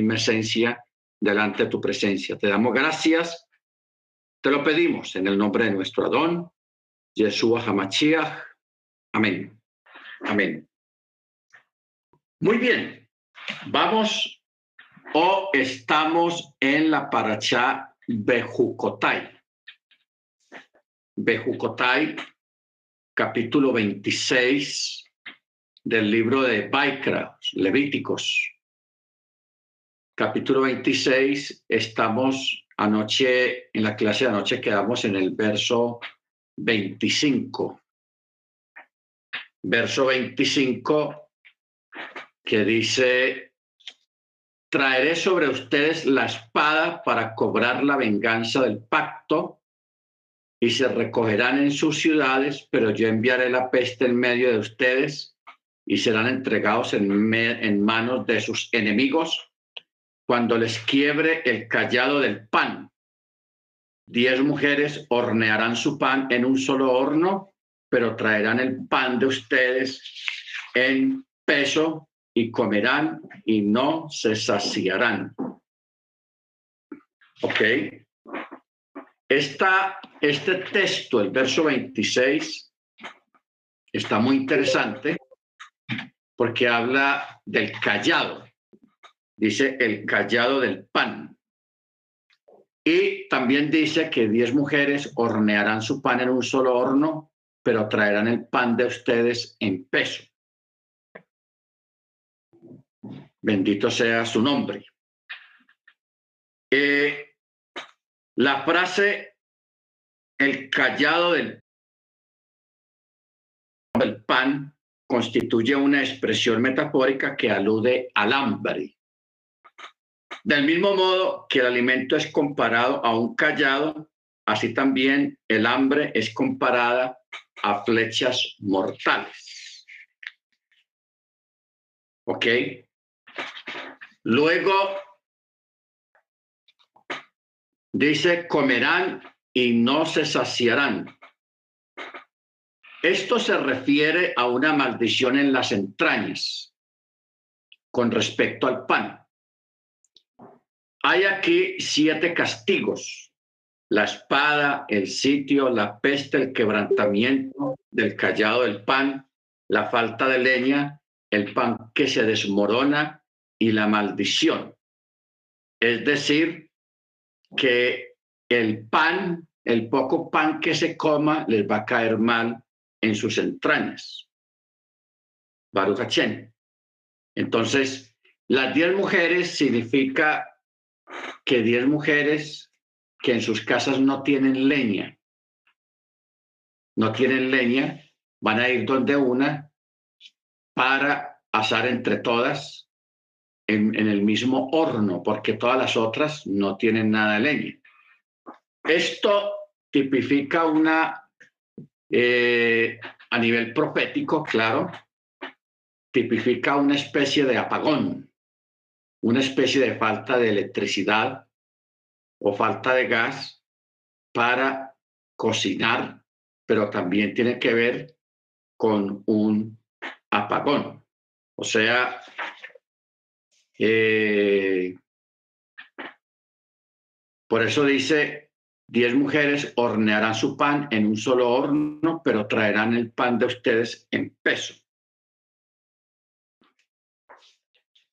misma esencia delante de tu presencia. Te damos gracias, te lo pedimos en el nombre de nuestro Adón, Yeshua Hamachiach. Amén. Amén. Muy bien, vamos o estamos en la paracha Bejucotai. Bejucotai, capítulo 26 del libro de Baikra, Levíticos. Capítulo 26, estamos anoche, en la clase de anoche quedamos en el verso 25. Verso 25 que dice, traeré sobre ustedes la espada para cobrar la venganza del pacto y se recogerán en sus ciudades, pero yo enviaré la peste en medio de ustedes y serán entregados en, en manos de sus enemigos cuando les quiebre el callado del pan. Diez mujeres hornearán su pan en un solo horno, pero traerán el pan de ustedes en peso y comerán y no se saciarán. ¿Ok? Esta, este texto, el verso 26, está muy interesante porque habla del callado. Dice el callado del pan. Y también dice que diez mujeres hornearán su pan en un solo horno, pero traerán el pan de ustedes en peso. Bendito sea su nombre. Eh, la frase, el callado del, del pan, constituye una expresión metafórica que alude al hambre. Del mismo modo que el alimento es comparado a un callado, así también el hambre es comparada a flechas mortales. ¿Ok? Luego dice, comerán y no se saciarán. Esto se refiere a una maldición en las entrañas con respecto al pan. Hay aquí siete castigos. La espada, el sitio, la peste, el quebrantamiento del callado del pan, la falta de leña, el pan que se desmorona, y la maldición. Es decir, que el pan, el poco pan que se coma, les va a caer mal en sus entrañas. Baruch Entonces, las diez mujeres significa que diez mujeres que en sus casas no tienen leña, no tienen leña, van a ir donde una para asar entre todas en, el mismo horno, porque todas las otras no tienen nada de leña. Esto tipifica una, eh, a nivel profético, claro, tipifica una especie de apagón, una especie de falta de electricidad o falta de gas para cocinar, pero también tiene que ver con un apagón. O sea, eh, por eso dice, diez mujeres hornearán su pan en un solo horno, pero traerán el pan de ustedes en peso.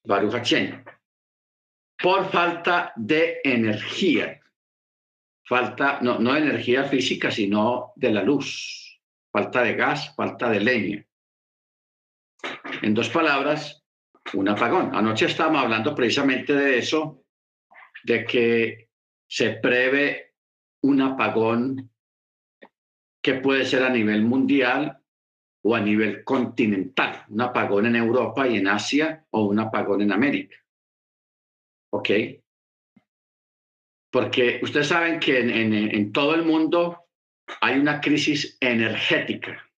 Baruch Por falta de energía. Falta, no, no energía física, sino de la luz. Falta de gas, falta de leña. En dos palabras, un apagón. Anoche estábamos hablando precisamente de eso, de que se prevé un apagón que puede ser a nivel mundial o a nivel continental, un apagón en Europa y en Asia o un apagón en América. ¿Ok? Porque ustedes saben que en, en todo el mundo hay una crisis energética.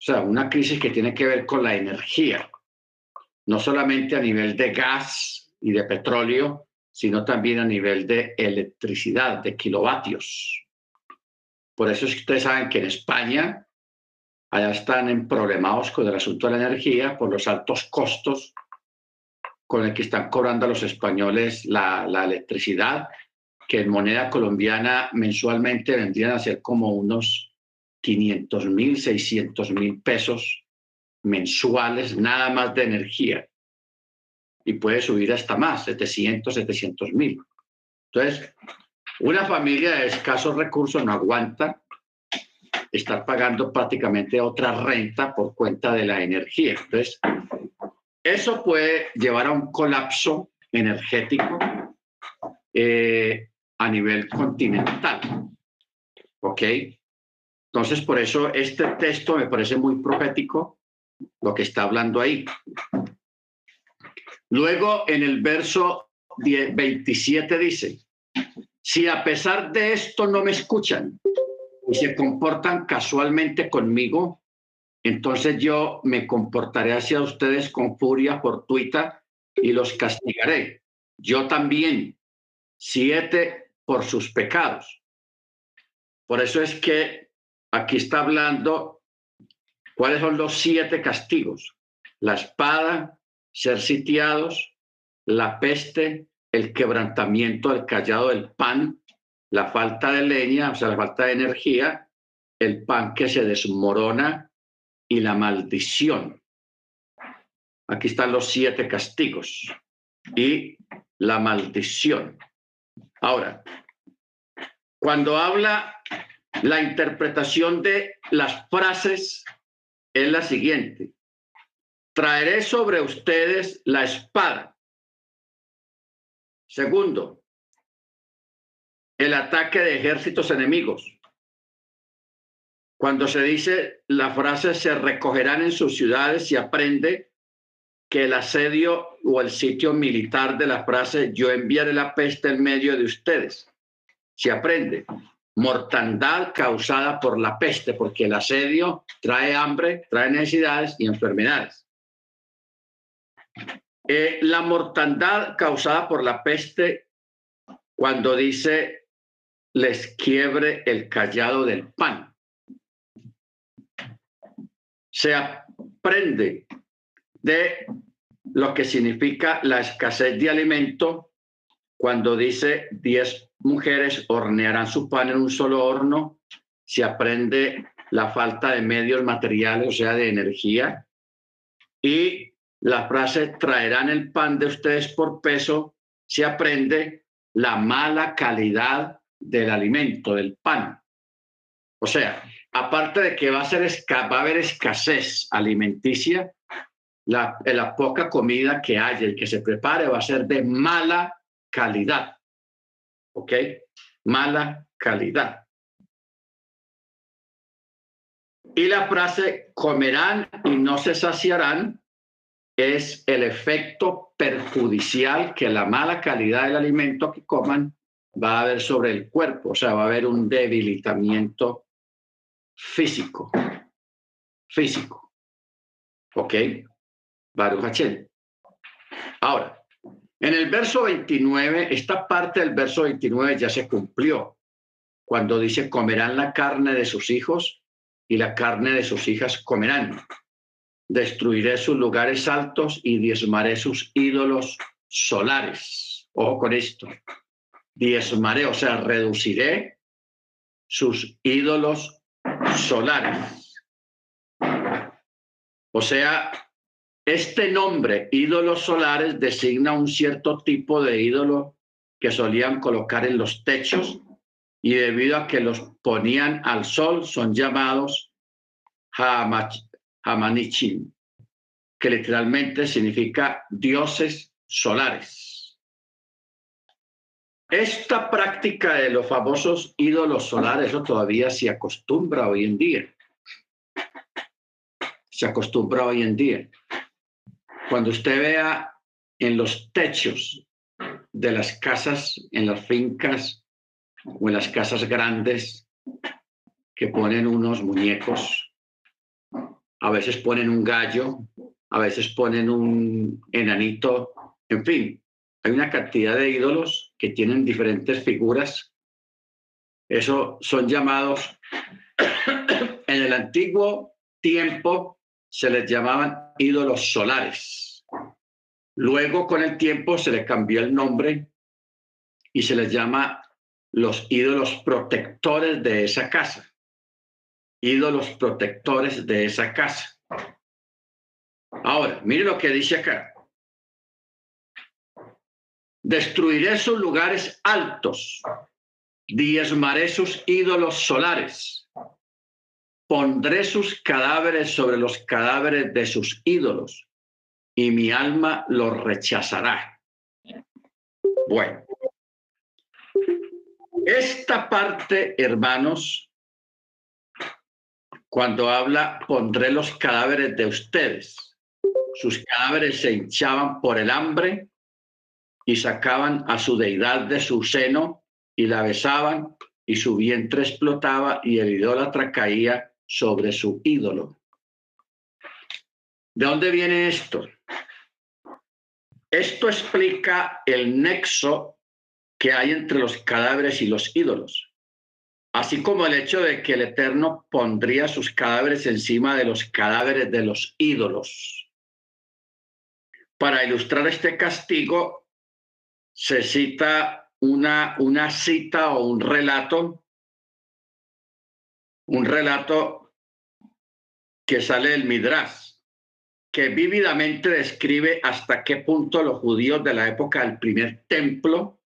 O sea, una crisis que tiene que ver con la energía no solamente a nivel de gas y de petróleo, sino también a nivel de electricidad, de kilovatios. Por eso es que ustedes saben que en España allá están en problemados con el asunto de la energía por los altos costos con el que están cobrando a los españoles la, la electricidad, que en moneda colombiana mensualmente vendrían a ser como unos 500 mil, 600 mil pesos mensuales, nada más de energía. Y puede subir hasta más, 700, 700 mil. Entonces, una familia de escasos recursos no aguanta estar pagando prácticamente otra renta por cuenta de la energía. Entonces, eso puede llevar a un colapso energético eh, a nivel continental. ¿Ok? Entonces, por eso este texto me parece muy profético, lo que está hablando ahí. Luego, en el verso 27 dice, si a pesar de esto no me escuchan y se comportan casualmente conmigo, entonces yo me comportaré hacia ustedes con furia fortuita y los castigaré. Yo también, siete por sus pecados. Por eso es que aquí está hablando cuáles son los siete castigos. La espada, ser sitiados, la peste, el quebrantamiento del callado del pan, la falta de leña, o sea, la falta de energía, el pan que se desmorona y la maldición. Aquí están los siete castigos y la maldición. Ahora, cuando habla la interpretación de las frases es la siguiente. Traeré sobre ustedes la espada. Segundo, el ataque de ejércitos enemigos. Cuando se dice la frase se recogerán en sus ciudades, y aprende que el asedio o el sitio militar de la frase yo enviaré la peste en medio de ustedes. Se aprende mortandad causada por la peste, porque el asedio trae hambre, trae necesidades y enfermedades. Eh, la mortandad causada por la peste, cuando dice les quiebre el callado del pan se aprende de lo que significa la escasez de alimento cuando dice 10 mujeres hornearán su pan en un solo horno, se aprende la falta de medios materiales, o sea, de energía, y la frase traerán el pan de ustedes por peso, se aprende la mala calidad del alimento, del pan. O sea, aparte de que va a, ser, haber escasez alimenticia, la, la poca comida que haya y que se prepare va a ser de mala calidad. ¿Ok? Mala calidad. Y la frase comerán y no se saciarán es el efecto perjudicial que la mala calidad del alimento que coman va a haber sobre el cuerpo, o sea, va a haber un debilitamiento físico. Físico. ¿Ok? Baruch Ahora, en el verso 29, esta parte del verso 29 ya se cumplió, cuando dice, comerán la carne de sus hijos y la carne de sus hijas comerán. Destruiré sus lugares altos y diezmaré sus ídolos solares. Ojo con esto. Diezmaré, o sea, reduciré sus ídolos solares. O sea, este nombre, ídolos solares, designa un cierto tipo de ídolo que solían colocar en los techos y debido a que los ponían al sol son llamados Hamanichim, que literalmente significa dioses solares. Esta práctica de los famosos ídolos solares, eso todavía se acostumbra hoy en día. Se acostumbra hoy en día. Cuando usted vea en los techos de las casas, en las fincas o en las casas grandes, que ponen unos muñecos, a veces ponen un gallo, a veces ponen un enanito, en fin, hay una cantidad de ídolos que tienen diferentes figuras. Eso son llamados, en el antiguo tiempo se les llamaban ídolos solares. Luego, con el tiempo, se le cambió el nombre y se les llama los ídolos protectores de esa casa. Ídolos protectores de esa casa. Ahora, mire lo que dice acá. Destruiré sus lugares altos, diezmaré sus ídolos solares, pondré sus cadáveres sobre los cadáveres de sus ídolos, y mi alma los rechazará. Bueno, esta parte, hermanos, cuando habla, pondré los cadáveres de ustedes. Sus cadáveres se hinchaban por el hambre y sacaban a su deidad de su seno y la besaban y su vientre explotaba y el idólatra caía sobre su ídolo. ¿De dónde viene esto? Esto explica el nexo que hay entre los cadáveres y los ídolos, así como el hecho de que el Eterno pondría sus cadáveres encima de los cadáveres de los ídolos. Para ilustrar este castigo, se cita una, una cita o un relato, un relato que sale del Midrash, que vívidamente describe hasta qué punto los judíos de la época del primer templo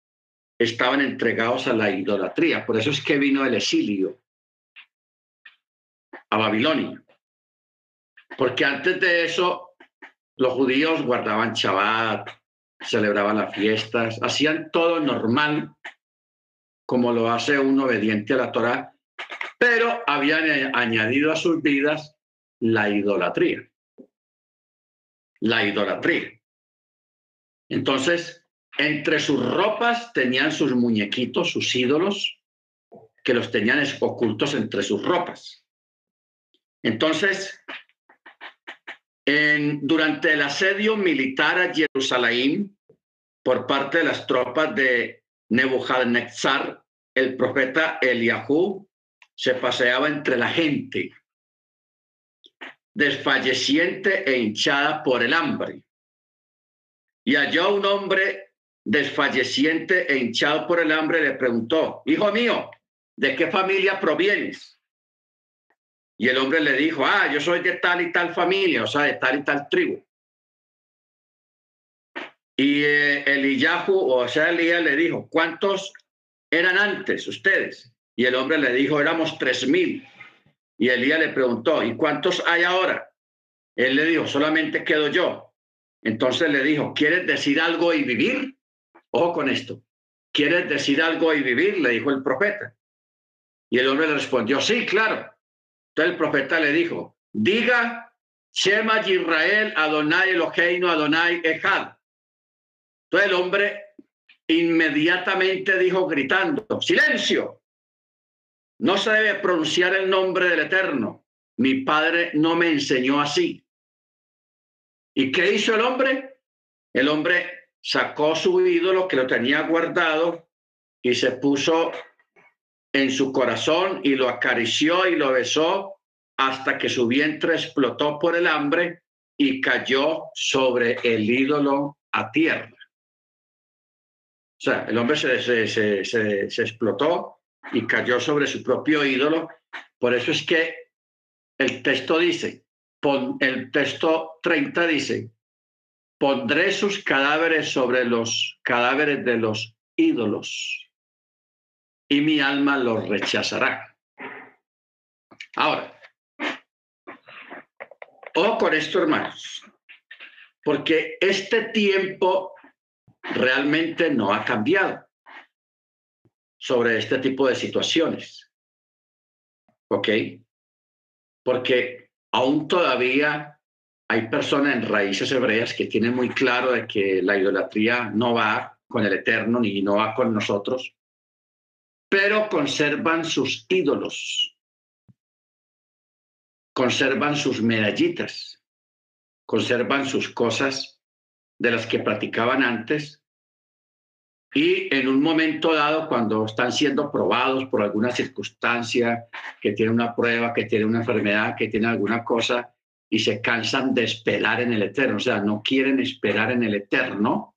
estaban entregados a la idolatría. Por eso es que vino el exilio a Babilonia. Porque antes de eso, los judíos guardaban Shabbat, celebraban las fiestas, hacían todo normal, como lo hace un obediente a la Torah, pero habían añadido a sus vidas la idolatría. La idolatría. Entonces, entre sus ropas tenían sus muñequitos, sus ídolos, que los tenían ocultos entre sus ropas. Entonces, durante el asedio militar a Jerusalén por parte de las tropas de Nebuchadnezzar, el profeta Eliahú se paseaba entre la gente, desfalleciente e hinchada por el hambre. Y halló un hombre desfalleciente e hinchado por el hambre, le preguntó, Hijo mío, ¿de qué familia provienes? Y el hombre le dijo, ah, yo soy de tal y tal familia, o sea, de tal y tal tribu. Y eh, Eliyahu, o sea, Elías le dijo, ¿cuántos eran antes ustedes? Y el hombre le dijo, éramos tres mil. Y Elías le preguntó, ¿y cuántos hay ahora? Él le dijo, solamente quedo yo. Entonces le dijo, ¿quieres decir algo y vivir? Ojo con esto. ¿Quieres decir algo y vivir? Le dijo el profeta. Y el hombre le respondió, sí, claro. Entonces el profeta le dijo, diga, Shema Israel, Adonai Eloheinu, Adonai Echad. Entonces el hombre inmediatamente dijo gritando, silencio, no se debe pronunciar el nombre del Eterno. Mi padre no me enseñó así. ¿Y qué hizo el hombre? El hombre sacó su ídolo que lo tenía guardado y se puso en su corazón y lo acarició y lo besó hasta que su vientre explotó por el hambre y cayó sobre el ídolo a tierra. O sea, el hombre se, se, se, se, explotó y cayó sobre su propio ídolo. Por eso es que el texto dice, pon, el texto 30 dice, pondré sus cadáveres sobre los cadáveres de los ídolos y mi alma los rechazará. Ahora, o con esto, hermanos, porque este tiempo realmente no ha cambiado sobre este tipo de situaciones. ¿Ok? Porque aún todavía hay personas en raíces hebreas que tienen muy claro de que la idolatría no va con el Eterno ni no va con nosotros, pero conservan sus ídolos, conservan sus medallitas, conservan sus cosas de las que practicaban antes. Y en un momento dado, cuando están siendo probados por alguna circunstancia, que tiene una prueba, que tiene una enfermedad, que tiene alguna cosa, y se cansan de esperar en el eterno, o sea, no quieren esperar en el eterno,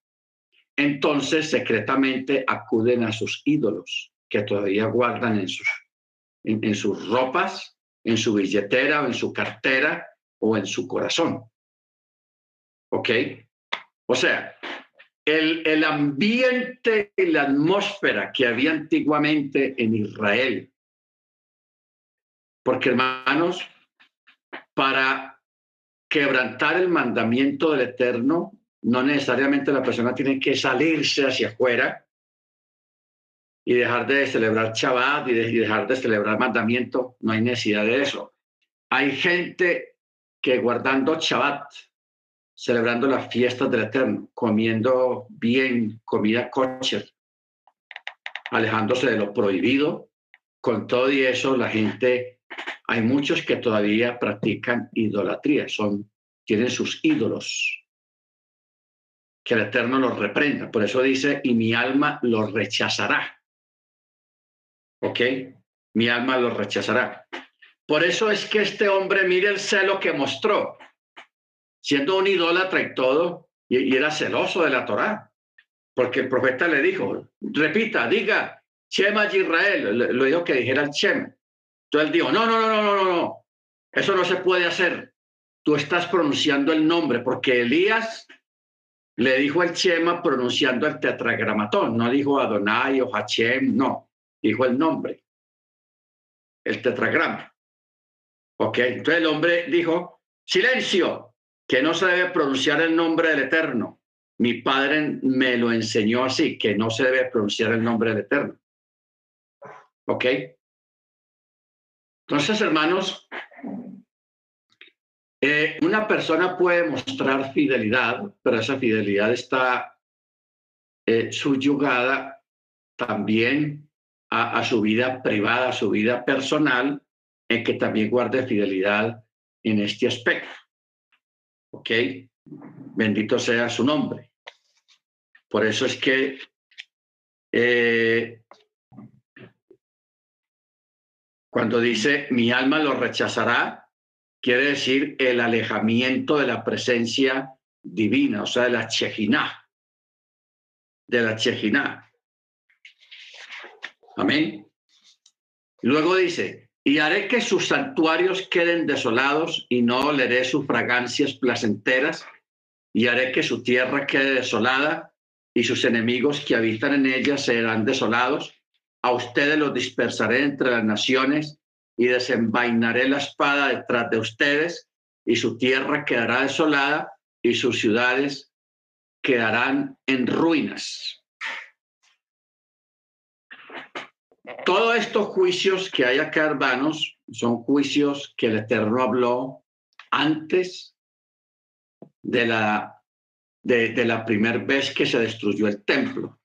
entonces secretamente acuden a sus ídolos que todavía guardan en sus, en, sus ropas, en su billetera o en su cartera o en su corazón. ¿Ok? O sea, el, el, ambiente y la atmósfera que había antiguamente en Israel. Porque hermanos, para quebrantar el mandamiento del Eterno, no necesariamente la persona tiene que salirse hacia afuera y dejar de celebrar Shabbat y, dejar de celebrar mandamiento. No hay necesidad de eso. Hay gente que guardando Shabbat, celebrando las fiestas del Eterno, comiendo bien comida kosher, alejándose de lo prohibido. Con todo y eso, la gente, hay muchos que todavía practican idolatría, son, tienen sus ídolos. Que el Eterno los reprenda. Por eso dice, y mi alma los rechazará. ¿Ok? Mi alma los rechazará. Por eso es que este hombre, mire el celo que mostró siendo un idólatra y todo, y, era celoso de la Torá, porque el profeta le dijo, repita, diga, Shema Israel, lo dijo que dijera el Shem. Entonces él dijo, no, no, no, no, no, no, no, eso no se puede hacer. Tú estás pronunciando el nombre, porque Elías le dijo al Shema pronunciando el tetragramatón, no dijo Adonai o Hachem, no, dijo el nombre, el tetragrama. Ok, entonces el hombre dijo, silencio, que no se debe pronunciar el nombre del Eterno. Mi padre me lo enseñó así, que no se debe pronunciar el nombre del Eterno. ¿Ok? Entonces, hermanos, eh, una persona puede mostrar fidelidad, pero esa fidelidad está eh, subyugada también a, su vida privada, a su vida personal, en que también guarde fidelidad en este aspecto. ¿Ok? Bendito sea su nombre. Por eso es que eh, cuando dice mi alma lo rechazará, quiere decir el alejamiento de la presencia divina, o sea, de la chejiná, de la chejiná. Amén. Luego dice, y haré que sus santuarios queden desolados y no oleré sus fragancias placenteras, y haré que su tierra quede desolada y sus enemigos que habitan en ella serán desolados. A ustedes los dispersaré entre las naciones y desenvainaré la espada detrás de ustedes y su tierra quedará desolada y sus ciudades quedarán en ruinas. Todos estos juicios que hay acá, hermanos, son juicios que el Eterno habló antes de la, de, la primera vez que se destruyó el templo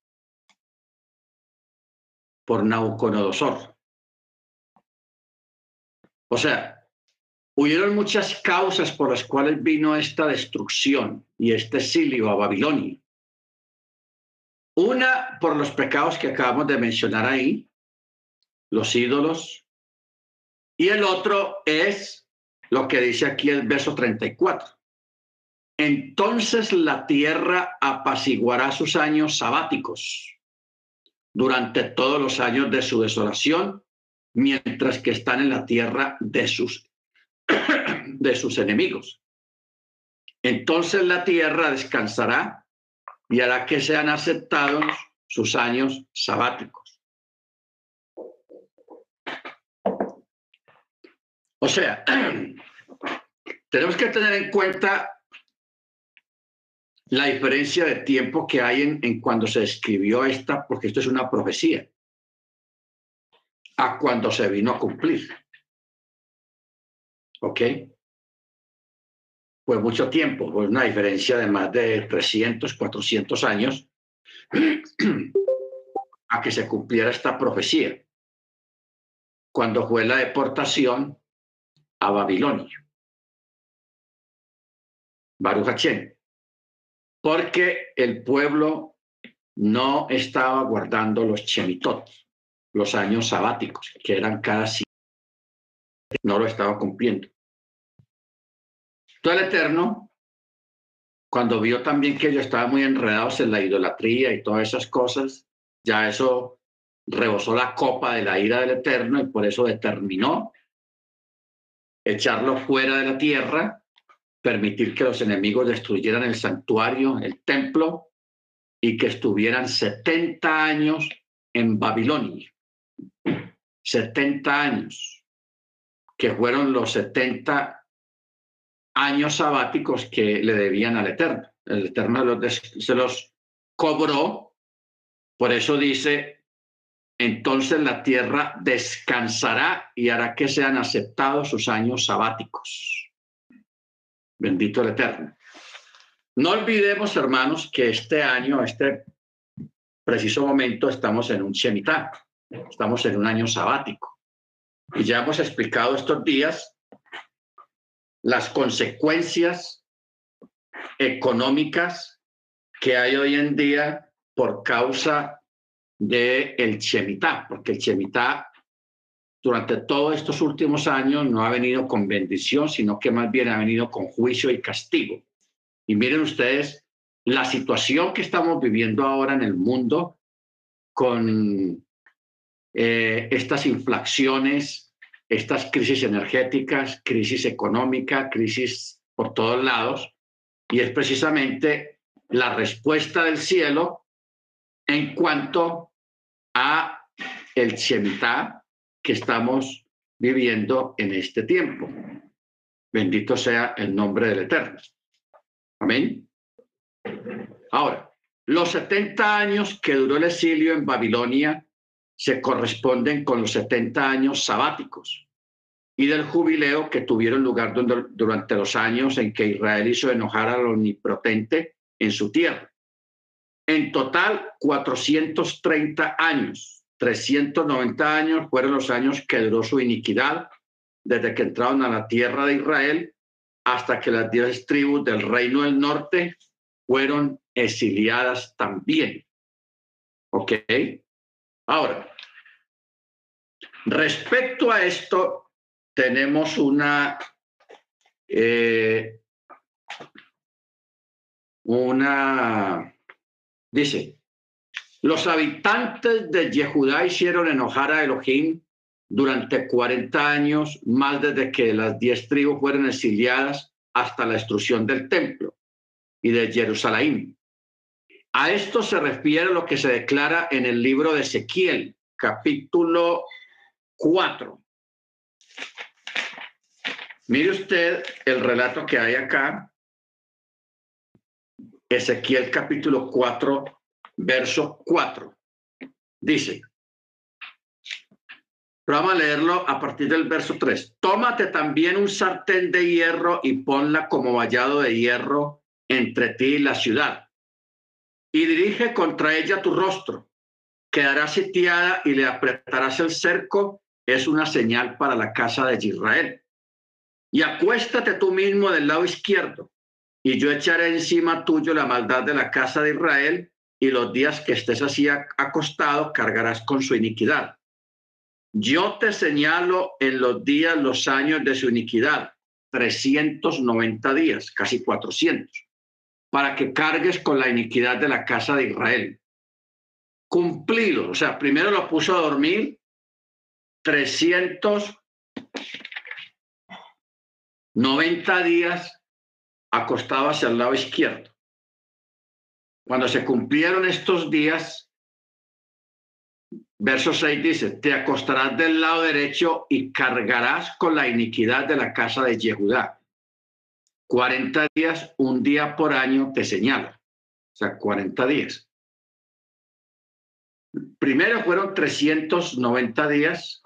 por Nabucodonosor. O sea, hubieron muchas causas por las cuales vino esta destrucción y este exilio a Babilonia. Una por los pecados que acabamos de mencionar ahí, los ídolos. Y el otro es lo que dice aquí el verso 34. Entonces la tierra apaciguará sus años sabáticos durante todos los años de su desolación, mientras que están en la tierra de sus, de sus enemigos. Entonces la tierra descansará y hará que sean aceptados sus años sabáticos. O sea, tenemos que tener en cuenta la diferencia de tiempo que hay en, cuando se escribió esta, porque esto es una profecía, a cuando se vino a cumplir. ¿Ok? Pues mucho tiempo, pues una diferencia de más de 300, 400 años a que se cumpliera esta profecía. Cuando fue la deportación a Babilonia. Baruch Porque el pueblo no estaba guardando los chemitot, los años sabáticos, que eran cada no lo estaba cumpliendo. Todo el Eterno, cuando vio también que ellos estaban muy enredados en la idolatría y todas esas cosas, ya eso rebosó la copa de la ira del Eterno y por eso determinó echarlo fuera de la tierra, permitir que los enemigos destruyeran el santuario, el templo, y que estuvieran 70 años en Babilonia. 70 años, que fueron los 70 años sabáticos que le debían al Eterno. El Eterno se los cobró, por eso dice, entonces la tierra descansará y hará que sean aceptados sus años sabáticos. Bendito el Eterno. No olvidemos, hermanos, que este año, este preciso momento, estamos en un Shemitah, estamos en un año sabático. Y ya hemos explicado estos días las consecuencias económicas que hay hoy en día por causa del el Shemitah, porque el Shemitah durante todos estos últimos años no ha venido con bendición, sino que más bien ha venido con juicio y castigo. Y miren ustedes la situación que estamos viviendo ahora en el mundo con eh, estas inflaciones, estas crisis energéticas, crisis económica, crisis por todos lados, y es precisamente la respuesta del cielo en cuanto a el Shemitah que estamos viviendo en este tiempo. Bendito sea el nombre del Eterno. Amén. Ahora, los 70 años que duró el exilio en Babilonia se corresponden con los 70 años sabáticos y del jubileo que tuvieron lugar durante los años en que Israel hizo enojar al omnipotente en su tierra. En total, 430 años, 390 años fueron los años que duró su iniquidad desde que entraron a la tierra de Israel hasta que las diez tribus del reino del norte fueron exiliadas también. ¿Ok? Ahora, respecto a esto, tenemos una, eh, una, dice, los habitantes de Yehudá hicieron enojar a Elohim durante 40 años, más desde que las diez tribus fueron exiliadas hasta la destrucción del templo y de Jerusalén. A esto se refiere lo que se declara en el libro de Ezequiel, capítulo 4. Mire usted el relato que hay acá. Ezequiel capítulo 4, verso 4. Dice, vamos a leerlo a partir del verso 3. Tómate también un sartén de hierro y ponla como vallado de hierro entre ti y la ciudad. Y dirige contra ella tu rostro. Quedará sitiada y le apretarás el cerco. Es una señal para la casa de Israel. Y acuéstate tú mismo del lado izquierdo. Y yo echaré encima tuyo la maldad de la casa de Israel. Y los días que estés así acostado cargarás con su iniquidad. Yo te señalo en los días, los años de su iniquidad, 390 días, casi 400 para que cargues con la iniquidad de la casa de Israel. Cumplido, o sea, primero lo puso a dormir 390 días acostado hacia el lado izquierdo. Cuando se cumplieron estos días, verso 6 dice, te acostarás del lado derecho y cargarás con la iniquidad de la casa de Yehudá. 40 días, un día por año te señala. O sea, 40 días. Primero fueron 390 días,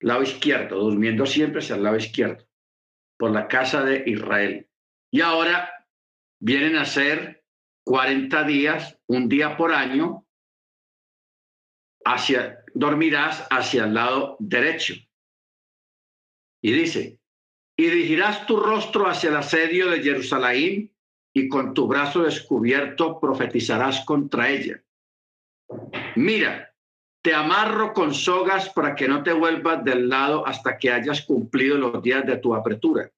lado izquierdo, durmiendo siempre hacia el lado izquierdo, por la casa de Israel. Y ahora vienen a ser 40 días, un día por año, hacia, dormirás hacia el lado derecho. Y dice, y dirigirás tu rostro hacia el asedio de Jerusalén y con tu brazo descubierto profetizarás contra ella. Mira, te amarro con sogas para que no te vuelvas del lado hasta que hayas cumplido los días de tu apertura.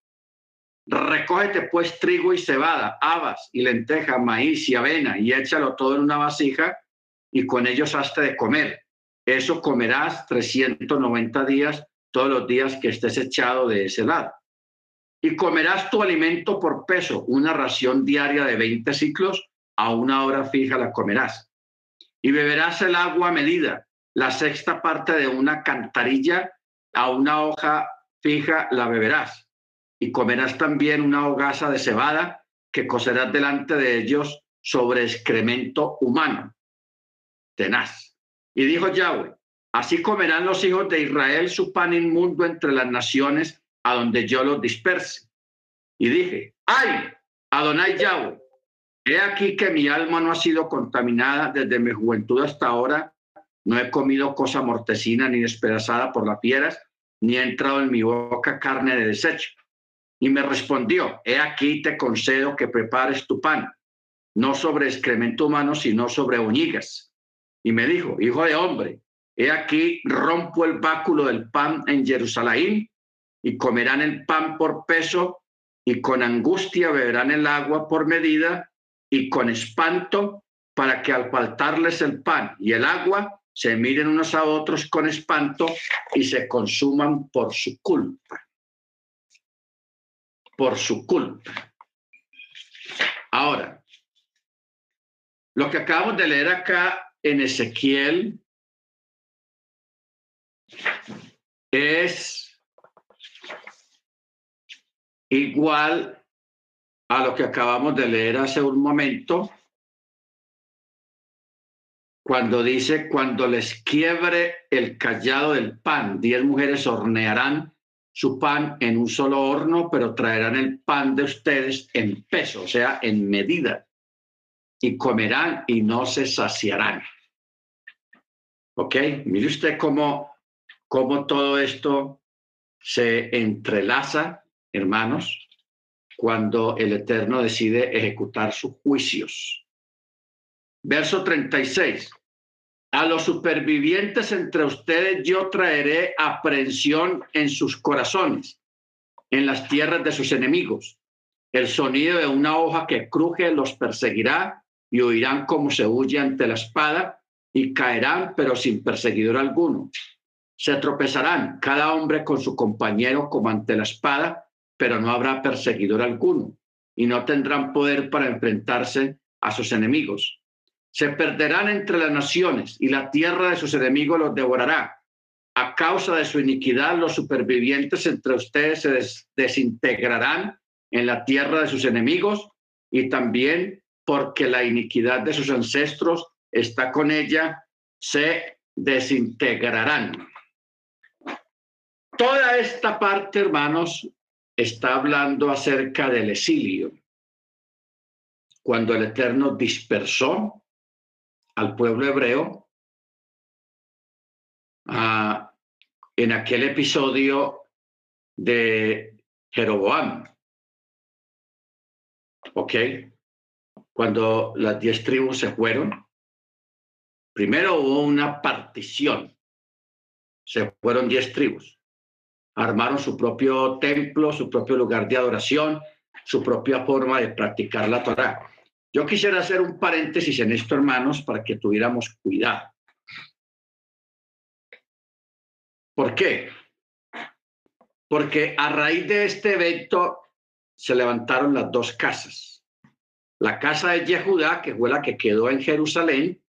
Recógete pues trigo y cebada, habas y lenteja, maíz y avena, y échalo todo en una vasija, y con ellos hazte de comer. Eso comerás 390 días, todos los días que estés echado de ese lado. Y comerás tu alimento por peso, una ración diaria de 20 ciclos, a una hora fija la comerás. Y beberás el agua a medida, la sexta parte de una cantarilla a una hoja fija la beberás y comerás también una hogaza de cebada que cocerás delante de ellos sobre excremento humano. Tenaz. Y dijo Yahweh, así comerán los hijos de Israel su pan inmundo entre las naciones a donde yo los disperse. Y dije, ay, Adonai Yahweh, he aquí que mi alma no ha sido contaminada desde mi juventud hasta ahora, no he comido cosa mortecina ni despedazada por las fieras, ni ha entrado en mi boca carne de desecho. Y me respondió, he aquí te concedo que prepares tu pan, no sobre excremento humano, sino sobre uñigas. Y me dijo, hijo de hombre, he aquí rompo el báculo del pan en Jerusalén y comerán el pan por peso y con angustia beberán el agua por medida y con espanto para que al faltarles el pan y el agua se miren unos a otros con espanto y se consuman por su culpa por su culpa. Ahora, lo que acabamos de leer acá en Ezequiel es igual a lo que acabamos de leer hace un momento, cuando dice, cuando les quiebre el callado del pan, diez mujeres hornearán su pan en un solo horno, pero traerán el pan de ustedes en peso, o sea, en medida, y comerán y no se saciarán. ¿Ok? Mire usted cómo, cómo todo esto se entrelaza, hermanos, cuando el Eterno decide ejecutar sus juicios. Verso 36. A los supervivientes entre ustedes yo traeré aprensión en sus corazones, en las tierras de sus enemigos. El sonido de una hoja que cruje los perseguirá y oirán como se huye ante la espada y caerán, pero sin perseguidor alguno. Se tropezarán cada hombre con su compañero como ante la espada, pero no habrá perseguidor alguno y no tendrán poder para enfrentarse a sus enemigos se perderán entre las naciones y la tierra de sus enemigos los devorará. A causa de su iniquidad, los supervivientes entre ustedes se desintegrarán en la tierra de sus enemigos y también porque la iniquidad de sus ancestros está con ella, se desintegrarán. Toda esta parte, hermanos, está hablando acerca del exilio. Cuando el Eterno dispersó al pueblo hebreo ah, en aquel episodio de Jeroboam. ¿Ok? Cuando las diez tribus se fueron, primero hubo una partición. Se fueron diez tribus. Armaron su propio templo, su propio lugar de adoración, su propia forma de practicar la Torah. Yo quisiera hacer un paréntesis en esto, hermanos, para que tuviéramos cuidado. ¿Por qué? Porque a raíz de este evento se levantaron las dos casas. La casa de Yehudá, que fue la que quedó en Jerusalén,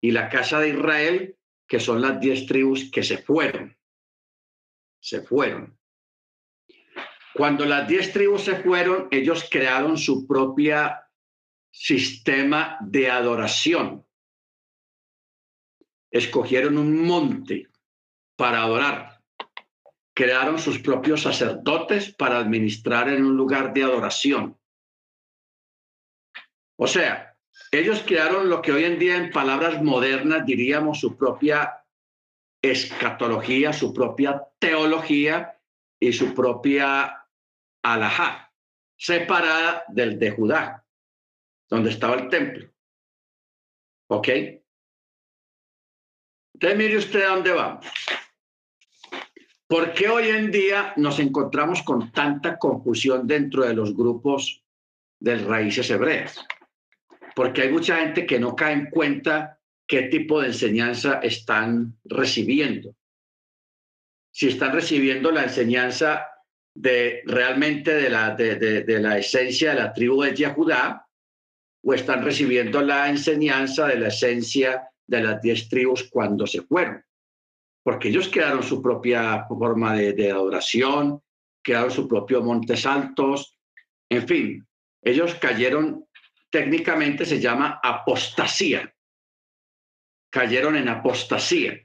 y la casa de Israel, que son las diez tribus que se fueron. Se fueron. Cuando las diez tribus se fueron, ellos crearon su propia sistema de adoración. Escogieron un monte para adorar. Crearon sus propios sacerdotes para administrar en un lugar de adoración. O sea, ellos crearon lo que hoy en día en palabras modernas diríamos su propia escatología, su propia teología y su propia alajá, separada del de Judá donde estaba el templo. ¿Ok? Entonces mire usted a dónde vamos. ¿Por qué hoy en día nos encontramos con tanta confusión dentro de los grupos de raíces hebreas? Porque hay mucha gente que no cae en cuenta qué tipo de enseñanza están recibiendo. Si están recibiendo la enseñanza de realmente de la, de, la esencia de la tribu de Yahudá o están recibiendo la enseñanza de la esencia de las diez tribus cuando se fueron porque ellos crearon su propia forma de, adoración, crearon su propio montes altos, en fin, ellos cayeron, técnicamente se llama apostasía, cayeron en apostasía.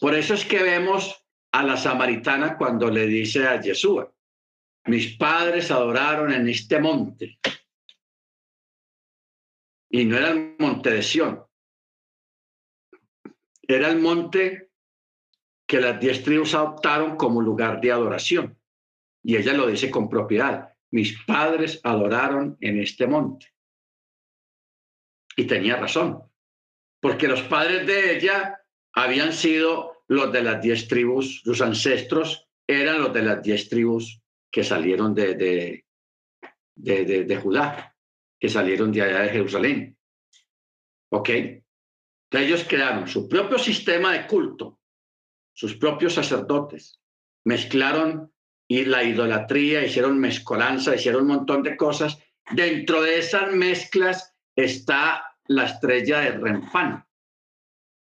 Por eso es que vemos a la samaritana cuando le dice a Yeshua, mis padres adoraron en este monte. Y no era el monte de Sión, era el monte que las diez tribus adoptaron como lugar de adoración. Y ella lo dice con propiedad. Mis padres adoraron en este monte. Y tenía razón, porque los padres de ella habían sido los de las diez tribus, sus ancestros eran los de las diez tribus que salieron de, de, de, de Judá, que salieron de allá de Jerusalén. ¿Ok? ellos crearon su propio sistema de culto, sus propios sacerdotes, mezclaron y la idolatría, hicieron mezcolanza, hicieron un montón de cosas. Dentro de esas mezclas está la estrella de Renfán,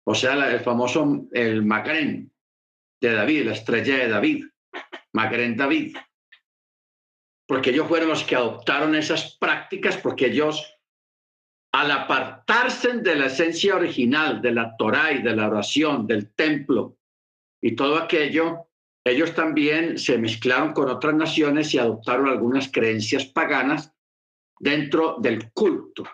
o sea, el famoso el de David, la estrella de David, Magren David, porque ellos fueron los que adoptaron esas prácticas, porque ellos al apartarse de la esencia original de la Torá y de la oración, del templo y todo aquello, ellos también se mezclaron con otras naciones y adoptaron algunas creencias paganas dentro del culto.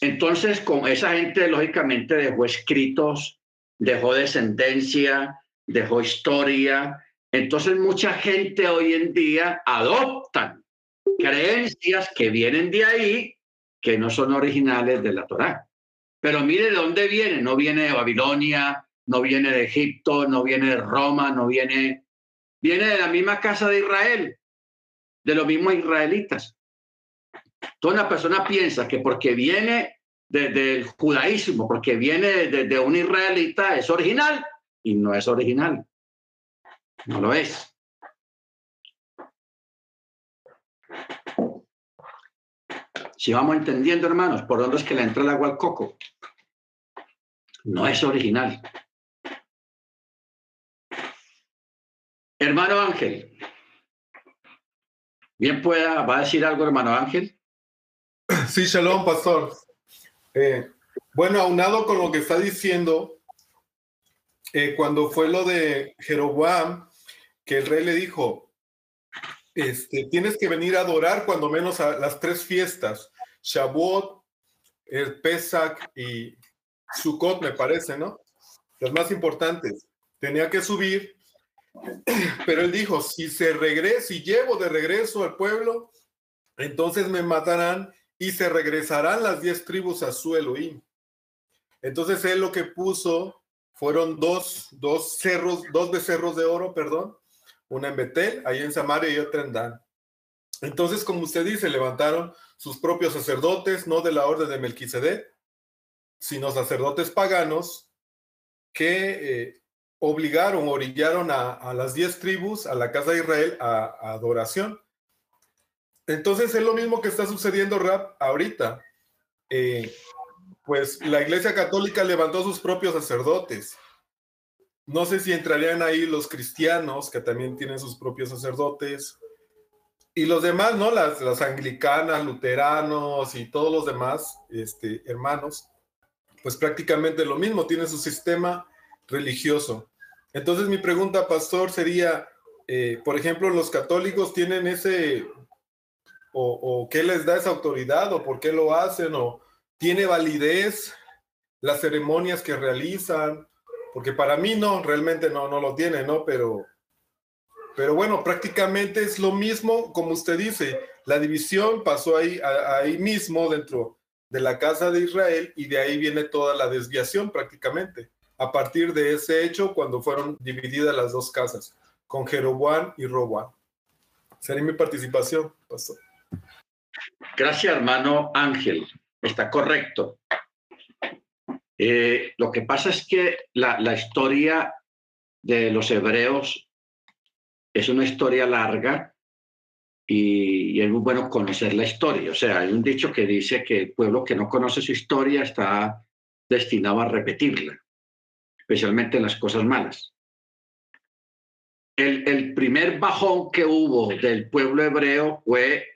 Entonces, con esa gente lógicamente dejó escritos, dejó descendencia, dejó historia. Entonces, mucha gente hoy en día adoptan creencias que vienen de ahí que no son originales de la Torá. Pero mire de dónde viene, no viene de Babilonia, no viene de Egipto, no viene de Roma, no viene, viene de la misma casa de Israel, de los mismos israelitas. Toda una persona piensa que porque viene del judaísmo, porque viene de un israelita, es original y no es original. No lo es. Si vamos entendiendo, hermanos, por dónde es que le entra el agua al coco. No es original. Hermano Ángel. Bien pueda, ¿va a decir algo, hermano Ángel? Sí, shalom, pastor. Eh, bueno, aunado con lo que está diciendo, eh, cuando fue lo de Jeroboam, que el rey le dijo, este, tienes que venir a adorar cuando menos a las tres fiestas, Shavuot, el Pesach y Sukkot, me parece, ¿no? Las más importantes. Tenía que subir, pero él dijo, si se regresa, si llevo de regreso al pueblo, entonces me matarán y se regresarán las diez tribus a su Elohim. Entonces él lo que puso fueron dos, dos cerros, dos becerros de oro, perdón, una en Betel, ahí en Samaria y otra en Dan. Entonces, como usted dice, levantaron sus propios sacerdotes, no de la orden de Melquisedec, sino sacerdotes paganos que eh, obligaron, orillaron a, las diez tribus, a la casa de Israel, a, adoración. Entonces es lo mismo que está sucediendo rap ahorita. Eh, pues la Iglesia Católica levantó sus propios sacerdotes. No sé si entrarían ahí los cristianos, que también tienen sus propios sacerdotes, y los demás, ¿no? Las, anglicanas, luteranos y todos los demás este, hermanos, pues prácticamente lo mismo, tienen su sistema religioso. Entonces mi pregunta, pastor, sería, eh, por ejemplo, los católicos tienen ese, o, o, qué les da esa autoridad, o por qué lo hacen, o tiene validez las ceremonias que realizan, porque para mí no, realmente no, no lo tiene, ¿no? Pero, pero bueno, prácticamente es lo mismo, como usted dice, la división pasó ahí, ahí mismo dentro de la casa de Israel y de ahí viene toda la desviación prácticamente. a partir de ese hecho cuando fueron divididas las dos casas, con Jeroboam y Roboam. Sería mi participación, pastor. Gracias, hermano Ángel. Está correcto. Eh, lo que pasa es que la, historia de los hebreos es una historia larga y, es muy bueno conocer la historia. O sea, hay un dicho que dice que el pueblo que no conoce su historia está destinado a repetirla, especialmente en las cosas malas. El, primer bajón que hubo del pueblo hebreo fue,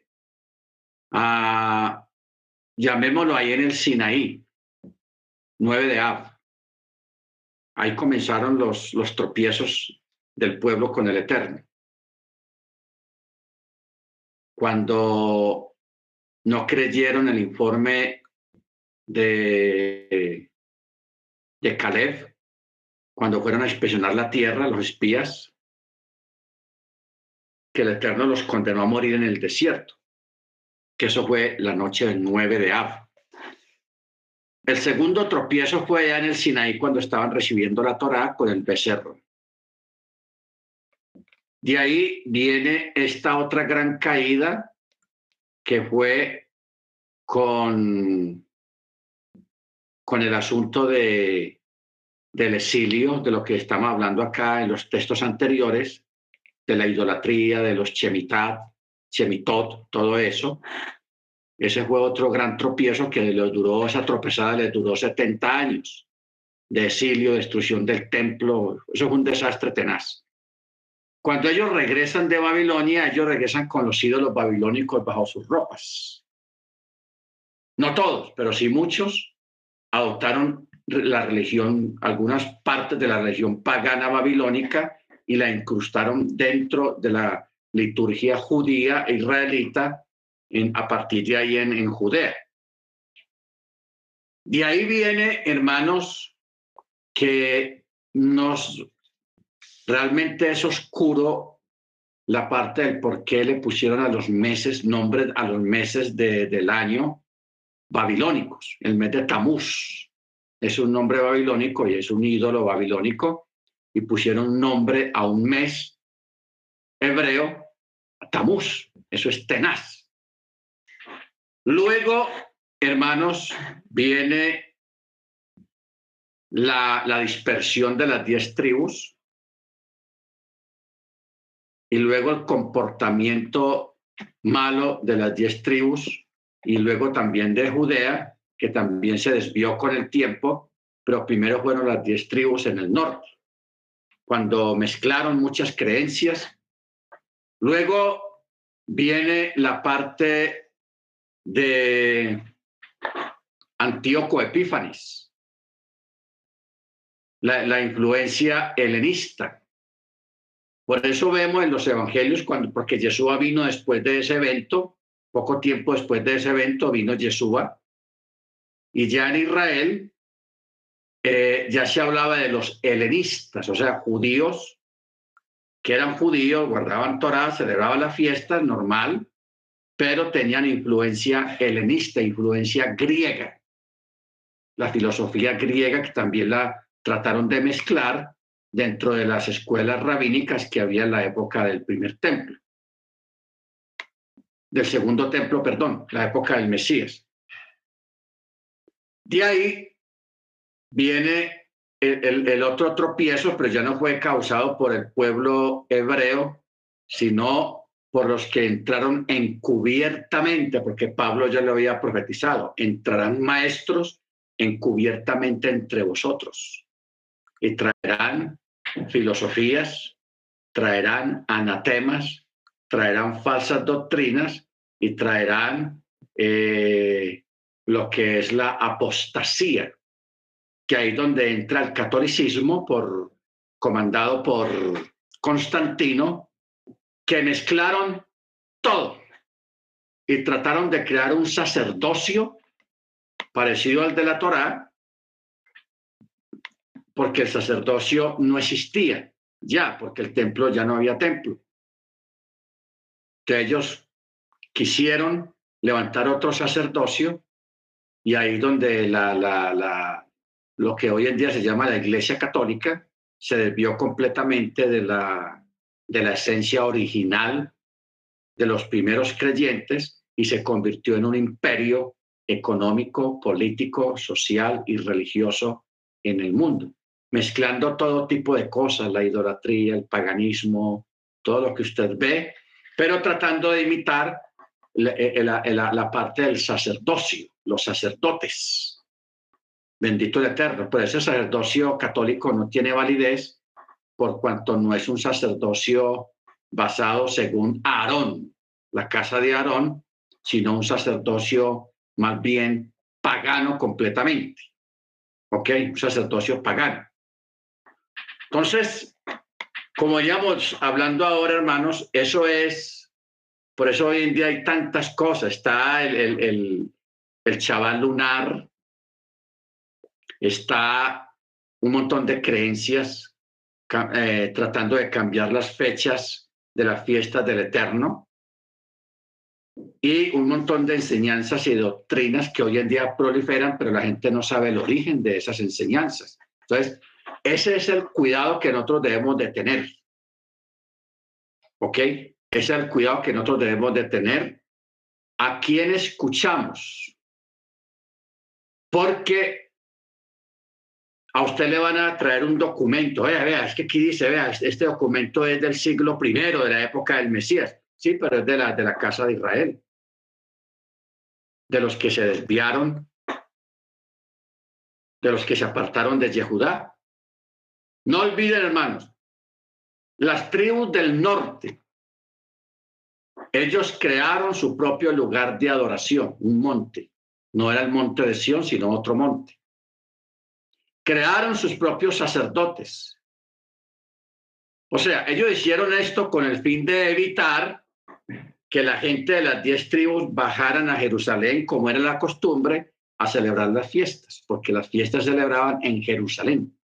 a, llamémoslo ahí en el Sinaí, 9 de Ab. Ahí comenzaron los, los tropiezos del pueblo con el Eterno. Cuando no creyeron el informe de, de Caleb, cuando fueron a inspeccionar la tierra, los espías, que el Eterno los condenó a morir en el desierto, que eso fue la noche del 9 de Ab. El segundo tropiezo fue allá en el Sinaí cuando estaban recibiendo la Torá con el becerro. De ahí viene esta otra gran caída que fue con, con el asunto de, del exilio, de lo que estamos hablando acá en los textos anteriores, de la idolatría, de los chemitat, chemitot, todo eso. Ese fue otro gran tropiezo que le duró, esa tropezada le duró 70 años de exilio, destrucción del templo. Eso es un desastre tenaz. Cuando ellos regresan de Babilonia, ellos regresan con los ídolos babilónicos bajo sus ropas. No todos, pero sí muchos adoptaron la religión, algunas partes de la religión pagana babilónica y la incrustaron dentro de la liturgia judía e israelita a partir de ahí en, Judea. De ahí viene, hermanos, que nos realmente es oscuro la parte del por qué le pusieron a los meses, nombres a los meses del año babilónicos. El mes de Tamuz es un nombre babilónico y es un ídolo babilónico y pusieron nombre a un mes hebreo, Tamuz. Eso es tenaz. Luego, hermanos, viene la, dispersión de las diez tribus y luego el comportamiento malo de las diez tribus y luego también de Judea, que también se desvió con el tiempo, pero primero fueron las diez tribus en el norte, cuando mezclaron muchas creencias. Luego viene la parte de Antíoco Epífanes, la, influencia helenista. Por eso vemos en los evangelios, cuando, porque Yeshua vino después de ese evento, poco tiempo después de ese evento vino Yeshua, y ya en Israel eh, ya se hablaba de los helenistas, o sea, judíos que eran judíos, guardaban Torah, celebraban la fiesta normal, pero tenían influencia helenista, influencia griega. La filosofía griega que también la trataron de mezclar dentro de las escuelas rabínicas que había en la época del primer templo. Del segundo templo, perdón, la época del Mesías. De ahí viene el, el, otro tropiezo, pero ya no fue causado por el pueblo hebreo, sino por los que entraron encubiertamente, porque Pablo ya lo había profetizado, entrarán maestros encubiertamente entre vosotros. Y traerán filosofías, traerán anatemas, traerán falsas doctrinas y traerán eh, lo que es la apostasía, que ahí donde entra el catolicismo por, comandado por Constantino, que mezclaron todo y trataron de crear un sacerdocio parecido al de la Torá, porque el sacerdocio no existía ya, porque el templo ya no había templo. Que ellos quisieron levantar otro sacerdocio y ahí donde la, la, la, lo que hoy en día se llama la Iglesia Católica, se desvió completamente de la, de la esencia original de los primeros creyentes y se convirtió en un imperio económico, político, social y religioso en el mundo, mezclando todo tipo de cosas, la idolatría, el paganismo, todo lo que usted ve, pero tratando de imitar la, eh, la parte del sacerdocio, los sacerdotes, Bendito el Eterno. Pero ese sacerdocio católico no tiene validez por cuanto no es un sacerdocio basado según Aarón, la casa de Aarón, sino un sacerdocio más bien pagano completamente. ¿Ok? Un sacerdocio pagano. Entonces, como íbamos hablando ahora, hermanos, eso es, por eso hoy en día hay tantas cosas. Está el, el, el, el chaval lunar, está un montón de creencias eh, tratando de cambiar las fechas de las fiestas del Eterno y un montón de enseñanzas y doctrinas que hoy en día proliferan, pero la gente no sabe el origen de esas enseñanzas. Entonces, ese es el cuidado que nosotros debemos de tener. ¿Ok? Ese es el cuidado que nosotros debemos de tener a quien escuchamos. Porque a usted le van a traer un documento, vea, vea, es que aquí dice, vea, este documento es del siglo I, de la época del Mesías, sí, pero es de la, de la casa de Israel, de los que se desviaron, de los que se apartaron de Yehudá. No olviden, hermanos, las tribus del norte, ellos crearon su propio lugar de adoración, un monte. No era el monte de Sión, sino otro monte crearon sus propios sacerdotes. O sea, ellos hicieron esto con el fin de evitar que la gente de las diez tribus bajaran a Jerusalén, como era la costumbre, a celebrar las fiestas, porque las fiestas se celebraban en Jerusalén.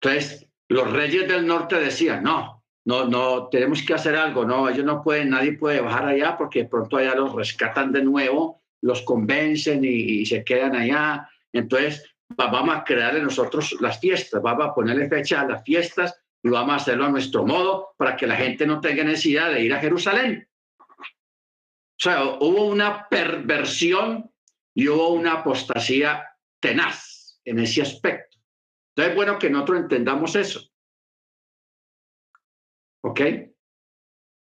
Entonces, los reyes del norte decían, no, no, no, tenemos que hacer algo, no, ellos no pueden, nadie puede bajar allá porque pronto allá los rescatan de nuevo, los convencen y, y se quedan allá. Entonces, vamos a crearle nosotros las fiestas, vamos a ponerle fecha a las fiestas y vamos a hacerlo a nuestro modo para que la gente no tenga necesidad de ir a Jerusalén. O sea, hubo una perversión y hubo una apostasía tenaz en ese aspecto. Entonces, es bueno que nosotros entendamos eso. ¿Ok?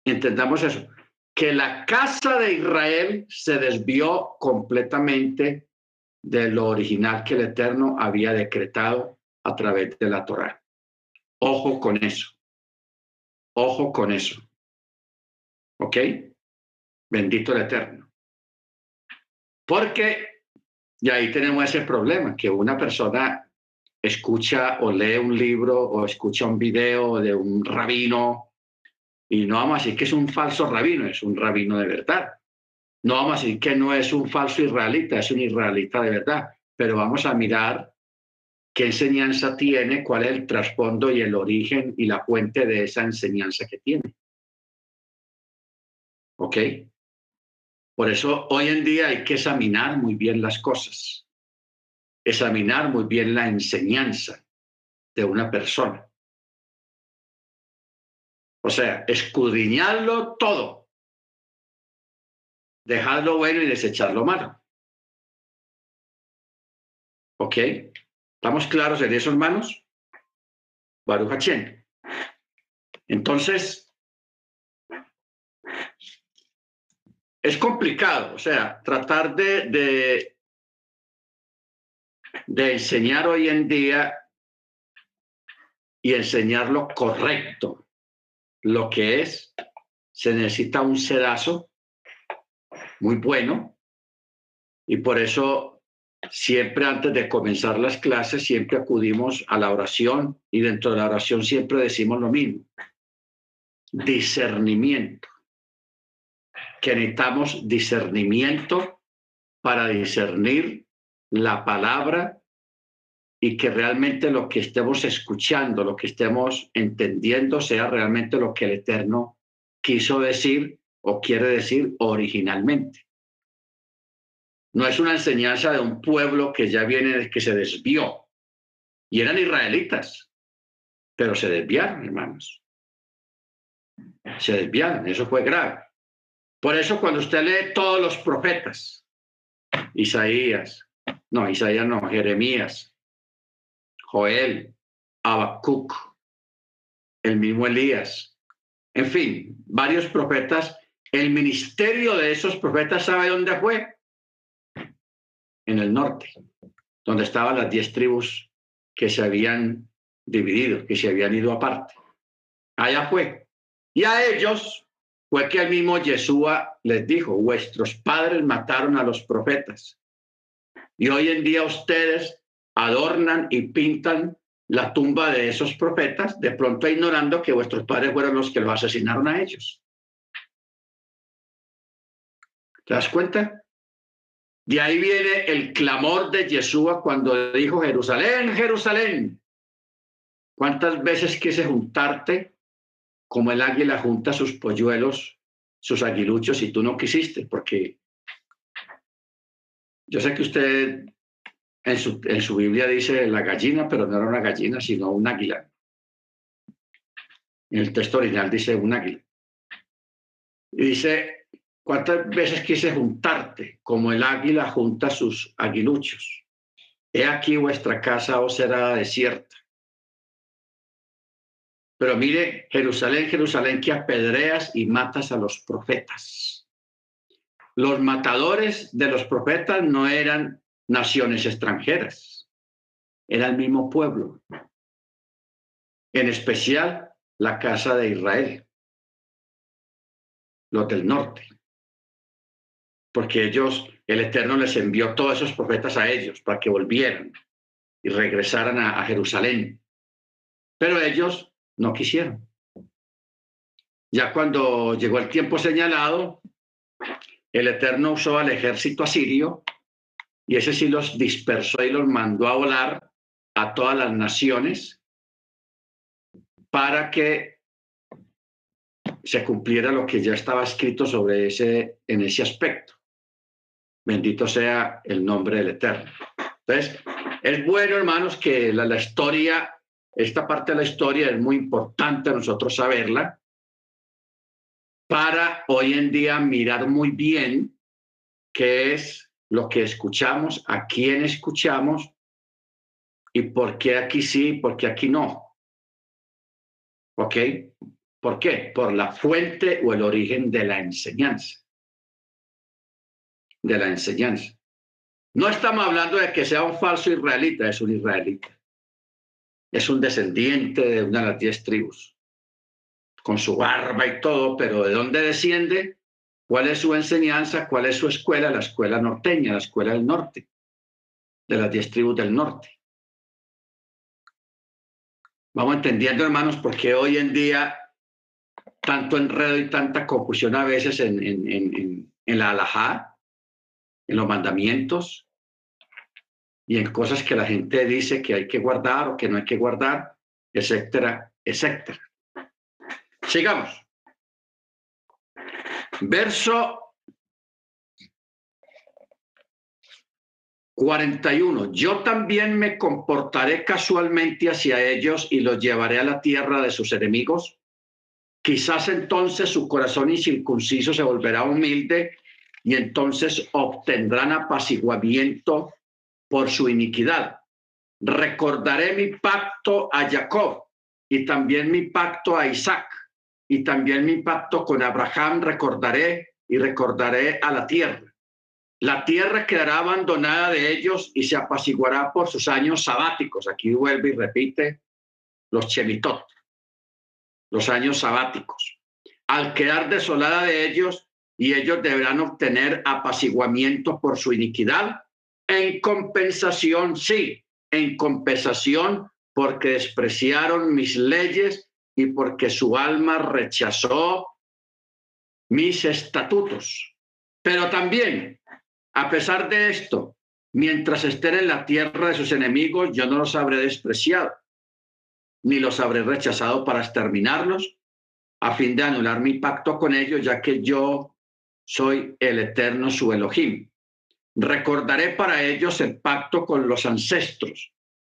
Entendamos eso. Que la casa de Israel se desvió completamente de lo original que el Eterno había decretado a través de la Torá. Ojo con eso. Ojo con eso. ¿Ok? Bendito el Eterno. Porque, y ahí tenemos ese problema, que una persona escucha o lee un libro o escucha un video de un rabino y no vamos a decir que es un falso rabino, es un rabino de verdad. No vamos a decir que no es un falso israelita, es un israelita de verdad, pero vamos a mirar qué enseñanza tiene, cuál es el trasfondo y el origen y la fuente de esa enseñanza que tiene. ¿Ok? Por eso hoy en día hay que examinar muy bien las cosas, examinar muy bien la enseñanza de una persona. O sea, escudriñarlo todo dejar lo bueno y desechar lo malo. ¿Ok? ¿Estamos claros en eso, hermanos? Baruch Hachén. Entonces, es complicado, o sea, tratar de, de, de enseñar hoy en día y enseñar lo correcto, lo que es, se necesita un sedazo muy bueno y por eso siempre antes de comenzar las clases siempre acudimos a la oración y dentro de la oración siempre decimos lo mismo. Discernimiento. Que necesitamos discernimiento para discernir la palabra y que realmente lo que estemos escuchando, lo que estemos entendiendo sea realmente lo que el Eterno quiso decir o quiere decir originalmente. No es una enseñanza de un pueblo que ya viene, que se desvió. Y eran israelitas, pero se desviaron, hermanos. Se desviaron, eso fue grave. Por eso cuando usted lee todos los profetas, Isaías, no, Isaías no, Jeremías, Joel, Habacuc, el mismo Elías, en fin, varios profetas, el ministerio de esos profetas, ¿sabe dónde fue? En el norte, donde estaban las diez tribus que se habían dividido, que se habían ido aparte. Allá fue. Y a ellos fue que el mismo Yeshua les dijo, vuestros padres mataron a los profetas. Y hoy en día ustedes adornan y pintan la tumba de esos profetas, de pronto ignorando que vuestros padres fueron los que lo asesinaron a ellos. ¿Te das cuenta? De ahí viene el clamor de Yeshua cuando dijo, Jerusalén, Jerusalén, ¿cuántas veces quise juntarte como el águila junta sus polluelos, sus aguiluchos, y tú no quisiste? Porque yo sé que usted en su, en su Biblia dice la gallina, pero no era una gallina, sino un águila. En el texto original dice un águila. Y dice, ¿cuántas veces quise juntarte como el águila junta sus aguiluchos? He aquí vuestra casa os será desierta. Pero mire, Jerusalén, Jerusalén, que apedreas y matas a los profetas. Los matadores de los profetas no eran naciones extranjeras. Era el mismo pueblo, en especial la casa de Israel, los del norte, porque ellos, el Eterno les envió todos esos profetas a ellos para que volvieran y regresaran a, a Jerusalén. Pero ellos no quisieron. Ya cuando llegó el tiempo señalado, el Eterno usó al ejército asirio y ese sí los dispersó y los mandó a volar a todas las naciones para que se cumpliera lo que ya estaba escrito sobre ese, en ese aspecto. Bendito sea el nombre del Eterno. Entonces, es bueno, hermanos, que la, historia, esta parte de la historia es muy importante nosotros saberla para hoy en día mirar muy bien qué es lo que escuchamos, a quién escuchamos y por qué aquí sí, por qué aquí no. ¿Ok? ¿Por qué? Por la fuente o el origen de la enseñanza. De la enseñanza. No estamos hablando de que sea un falso israelita, es un israelita. Es un descendiente de una de las diez tribus, con su barba y todo, pero ¿de dónde desciende? ¿Cuál es su enseñanza? ¿Cuál es su escuela? La escuela norteña, la escuela del norte, de las diez tribus del norte. Vamos entendiendo, hermanos, porque hoy en día tanto enredo y tanta confusión a veces en, en, en la alajá, en los mandamientos y en cosas que la gente dice que hay que guardar o que no hay que guardar, etcétera, etcétera. Sigamos. Verso 41. Yo también me comportaré casualmente hacia ellos y los llevaré a la tierra de sus enemigos. Quizás entonces su corazón incircunciso se volverá humilde y entonces obtendrán apaciguamiento por su iniquidad. Recordaré mi pacto a Jacob y también mi pacto a Isaac y también mi pacto con Abraham recordaré y recordaré a la tierra. La tierra quedará abandonada de ellos y se apaciguará por sus años sabáticos. Aquí vuelve y repite los chemitot, los años sabáticos. Al quedar desolada de ellos, y ellos deberán obtener apaciguamiento por su iniquidad, en compensación, sí, en compensación porque despreciaron mis leyes y porque su alma rechazó mis estatutos. Pero también, a pesar de esto, mientras estén en la tierra de sus enemigos, yo no los habré despreciado, ni los habré rechazado para exterminarlos, a fin de anular mi pacto con ellos, ya que yo soy el eterno su Elohim. recordaré para ellos el pacto con los ancestros,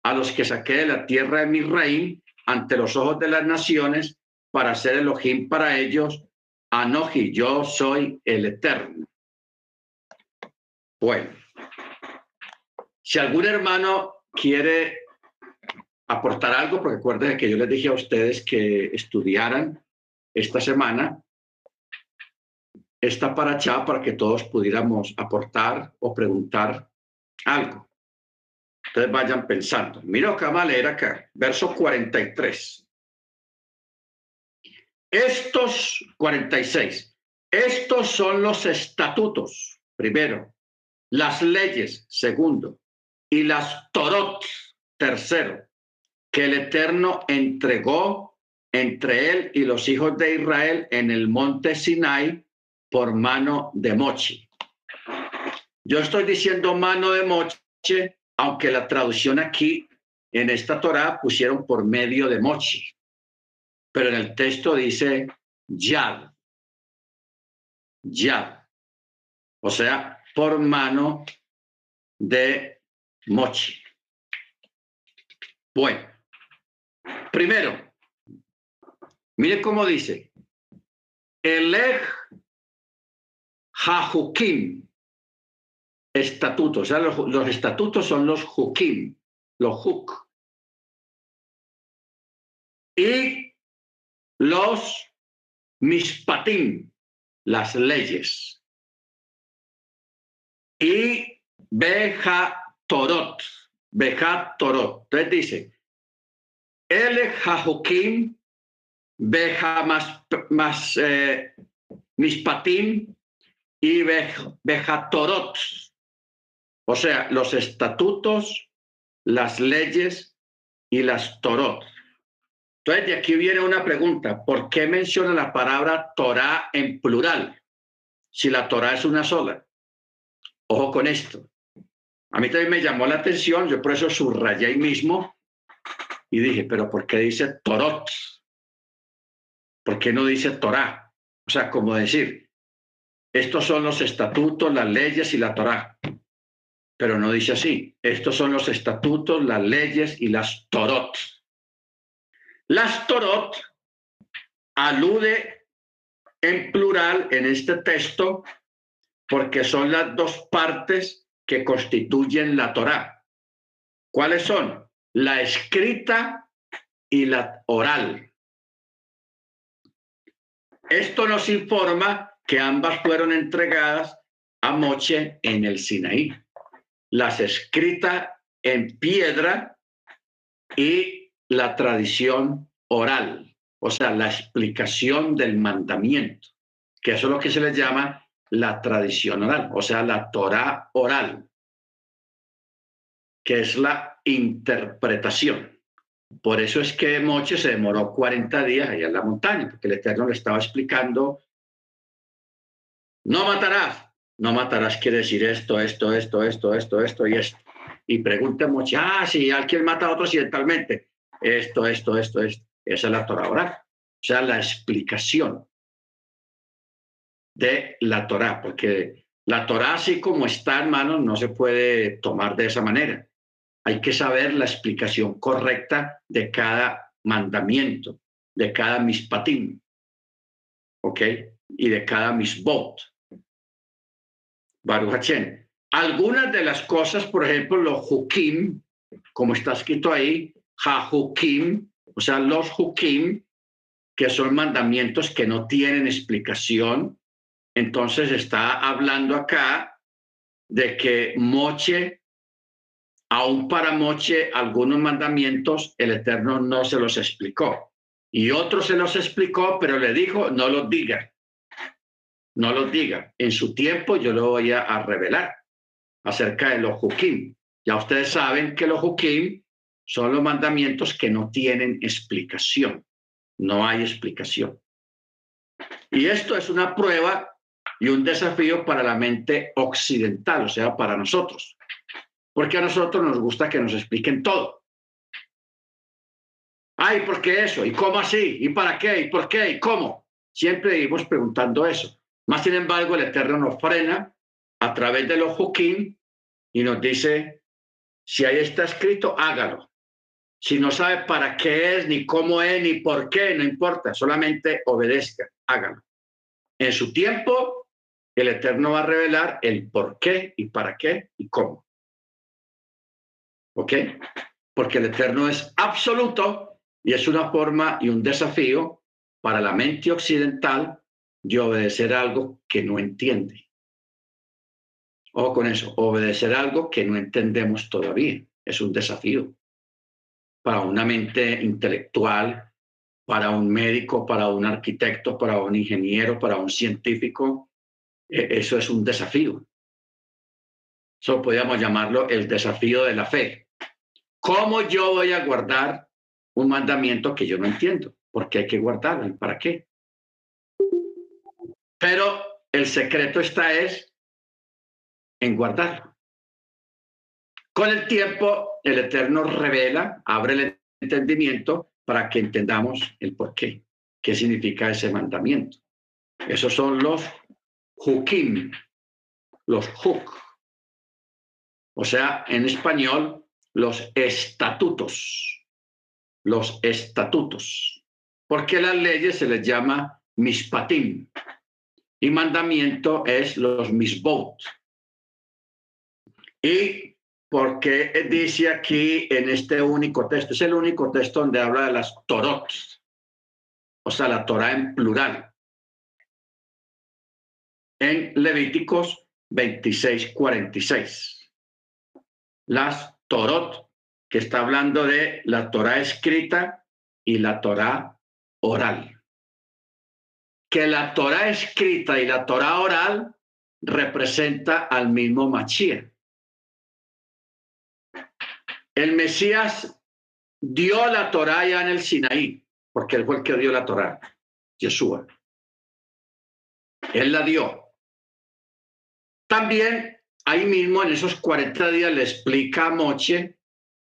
a los que saqué de la tierra de mi reino ante los ojos de las naciones para ser Elohim para ellos. Anoji, yo soy el eterno. Bueno, si algún hermano quiere aportar algo, porque recuerden que yo les dije a ustedes que estudiaran esta semana esta paracha para que todos pudiéramos aportar o preguntar algo. Ustedes vayan pensando. Mira acá, va a leer acá, verso 43. Estos 46, estos son los estatutos, primero, las leyes, segundo, y las torot, tercero, que el Eterno entregó entre él y los hijos de Israel en el monte Sinai por mano de Mochi. Yo estoy diciendo mano de Moche, aunque la traducción aquí en esta Torah pusieron por medio de Mochi, pero en el texto dice Yad, Yad, o sea, por mano de Mochi. Bueno, primero, mire cómo dice, el Hajukim, estatutos. O sea, los, estatutos son los Hukim, los Huk. Y los Mishpatim, las leyes. Y Beja Torot, Beja Torot. Entonces dice, el Hajukim, Beja más, más eh, Mishpatim, y Bejatorot, o sea, los estatutos, las leyes y las Torot. Entonces, de aquí viene una pregunta, ¿por qué menciona la palabra Torah en plural? Si la Torah es una sola. Ojo con esto. A mí también me llamó la atención, yo por eso subrayé ahí mismo y dije, pero ¿por qué dice Torot? ¿Por qué no dice Torah? O sea, como decir, estos son los estatutos, las leyes y la Torá. Pero no dice así. Estos son los estatutos, las leyes y las Torot. Las Torot alude en plural en este texto porque son las dos partes que constituyen la Torá. ¿Cuáles son? La escrita y la oral. Esto nos informa que ambas fueron entregadas a Moche en el Sinaí. Las escritas en piedra y la tradición oral, o sea, la explicación del mandamiento, que eso es lo que se le llama la tradición oral, o sea, la Torah oral, que es la interpretación. Por eso es que Moche se demoró 40 días allá en la montaña, porque el Eterno le estaba explicando no matarás. No matarás quiere decir esto, esto, esto, esto, esto, esto y esto. Y pregunta mucho, ah, si alguien mata a otro accidentalmente. Esto, esto, esto, esto. Esa es la Torah oral. O sea, la explicación de la Torah, porque la Torah, así como está, hermano, no se puede tomar de esa manera. Hay que saber la explicación correcta de cada mandamiento, de cada mispatín, ¿ok? Y de cada misbot. Baruch Algunas de las cosas, por ejemplo, los hukim, como está escrito ahí, ha-hukim, o sea, los hukim, que son mandamientos que no tienen explicación. Entonces está hablando acá de que Moche, aún para Moche, algunos mandamientos el Eterno no se los explicó. Y otros se los explicó, pero le dijo, no los diga no los diga. En su tiempo yo lo voy a, revelar acerca de los hukim. Ya ustedes saben que los hukim son los mandamientos que no tienen explicación. No hay explicación. Y esto es una prueba y un desafío para la mente occidental, o sea, para nosotros. Porque a nosotros nos gusta que nos expliquen todo. Ay, ¿por qué eso? ¿Y cómo así? ¿Y para qué? ¿Y por qué? ¿Y cómo? Siempre vivimos preguntando eso. Más sin embargo, el Eterno nos frena a través de los Jukim y nos dice, si ahí está escrito, hágalo. Si no sabe para qué es, ni cómo es, ni por qué, no importa, solamente obedezca, hágalo. En su tiempo, el Eterno va a revelar el por qué y para qué y cómo. ¿Ok? Porque el Eterno es absoluto y es una forma y un desafío para la mente occidental de obedecer algo que no entiende. O con eso, obedecer algo que no entendemos todavía. Es un desafío para una mente intelectual, para un médico, para un arquitecto, para un ingeniero, para un científico. E, eso es un desafío. Eso podríamos llamarlo el desafío de la fe. ¿Cómo yo voy a guardar un mandamiento que yo no entiendo? ¿Por qué hay que guardarlo y para qué? Pero el secreto está es en guardarlo. Con el tiempo, el Eterno revela, abre el entendimiento para que entendamos el por qué, qué significa ese mandamiento. Esos son los hukim, los huk. O sea, en español, los estatutos. Los estatutos. Porque las leyes se les llama mispatim. Y mandamiento es los misbot. Y porque dice aquí en este único texto, es el único texto donde habla de las torot, o sea, la Torah en plural. En Levíticos 26, 46. Las torot, que está hablando de la Torah escrita y la Torah oral que la Torah escrita y la Torah oral representa al mismo Machía. El Mesías dio la Torah ya en el Sinaí, porque él fue el que dio la Torah, Yeshua. Él la dio. También ahí mismo en esos 40 días le explica a Moche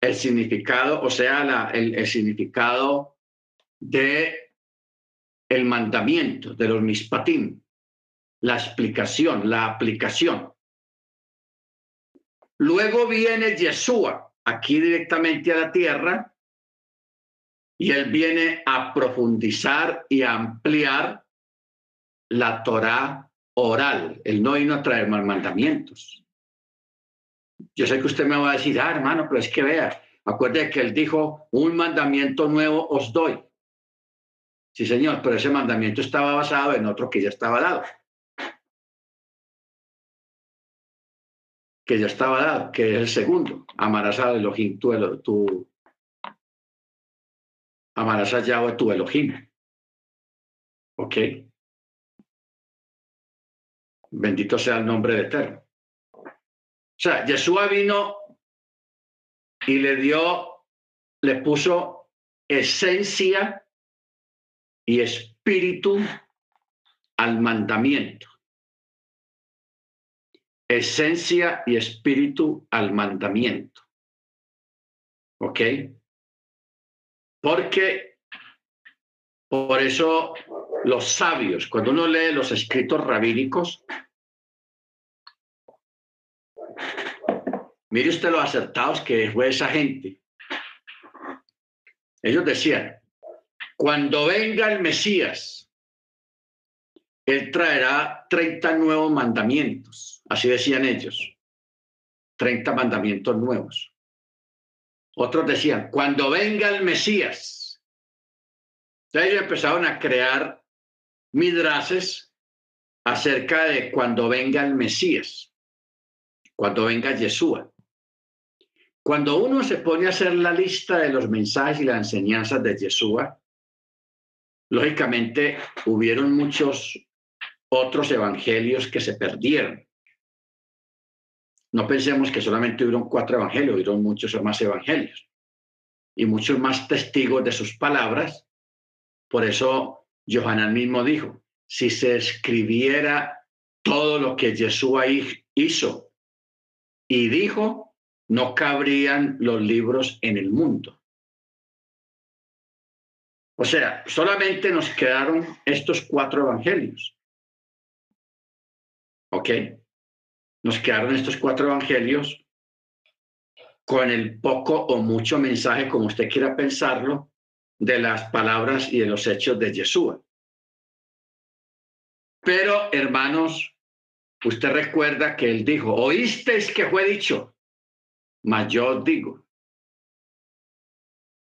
el significado, o sea, el, el significado de el mandamiento de los mispatim, la explicación, la aplicación. Luego viene Yeshua aquí directamente a la tierra y él viene a profundizar y a ampliar la Torah oral. Él no vino a traer más mandamientos. Yo sé que usted me va a decir, ah, hermano, pero es que vea, acuerde que él dijo, un mandamiento nuevo os doy. Sí, señor, pero ese mandamiento estaba basado en otro que ya estaba dado. Que ya estaba dado, que es el segundo. Amarás a Elohim, tu, tu amarás a Yahweh tu Elohim. ¿Ok? Bendito sea el nombre de Eterno. O sea, Yeshua vino y le dio, le puso esencia y espíritu al mandamiento. Esencia y espíritu al mandamiento. ¿Ok? Porque por eso los sabios, cuando uno lee los escritos rabínicos, mire usted lo acertados que fue esa gente. Ellos decían, cuando venga el Mesías, Él traerá 30 nuevos mandamientos, así decían ellos, 30 mandamientos nuevos. Otros decían, cuando venga el Mesías. Ellos empezaron a crear midrases acerca de cuando venga el Mesías, cuando venga Yeshua. Cuando uno se pone a hacer la lista de los mensajes y las enseñanzas de Yeshua, Lógicamente, hubieron muchos otros evangelios que se perdieron. No pensemos que solamente hubieron cuatro evangelios, hubieron muchos más evangelios y muchos más testigos de sus palabras. Por eso Johanan mismo dijo, si se escribiera todo lo que Jesús hizo y dijo, no cabrían los libros en el mundo. O sea, solamente nos quedaron estos cuatro evangelios. ¿Ok? nos quedaron estos cuatro evangelios con el poco o mucho mensaje, como usted quiera pensarlo, de las palabras y de los hechos de Yeshua. Pero, hermanos, usted recuerda que él dijo, oísteis que fue dicho, mas yo digo.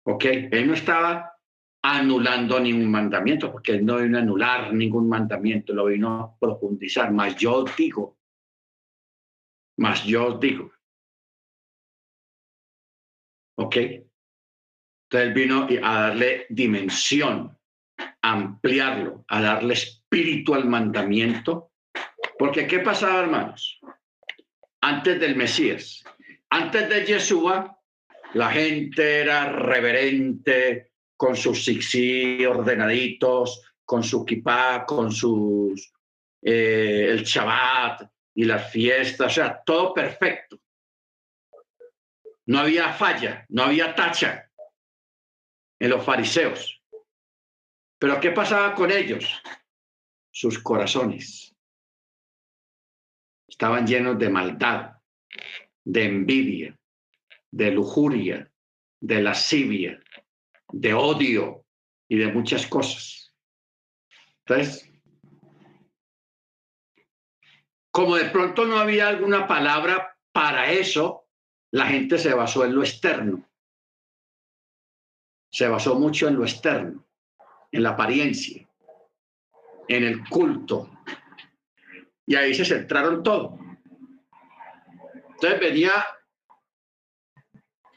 ¿Ok? Él no estaba anulando ningún mandamiento, porque él no vino a anular ningún mandamiento, lo vino a profundizar, mas yo digo, mas yo digo. ¿Ok? Entonces vino a darle dimensión, ampliarlo, a darle espíritu al mandamiento. Porque ¿qué pasaba, hermanos? Antes del Mesías, antes de Yeshua, la gente era reverente, con sus sixí ordenaditos, con su kipá, con sus, eh, el Shabbat y las fiestas, o sea, todo perfecto. No había falla, no había tacha en los fariseos. Pero ¿qué pasaba con ellos? Sus corazones estaban llenos de maldad, de envidia, de lujuria, de lascivia, de odio y de muchas cosas. Entonces, como de pronto no había alguna palabra para eso, la gente se basó en lo externo. Se basó mucho en lo externo, en la apariencia, en el culto. Y ahí se centraron todo. Entonces venía,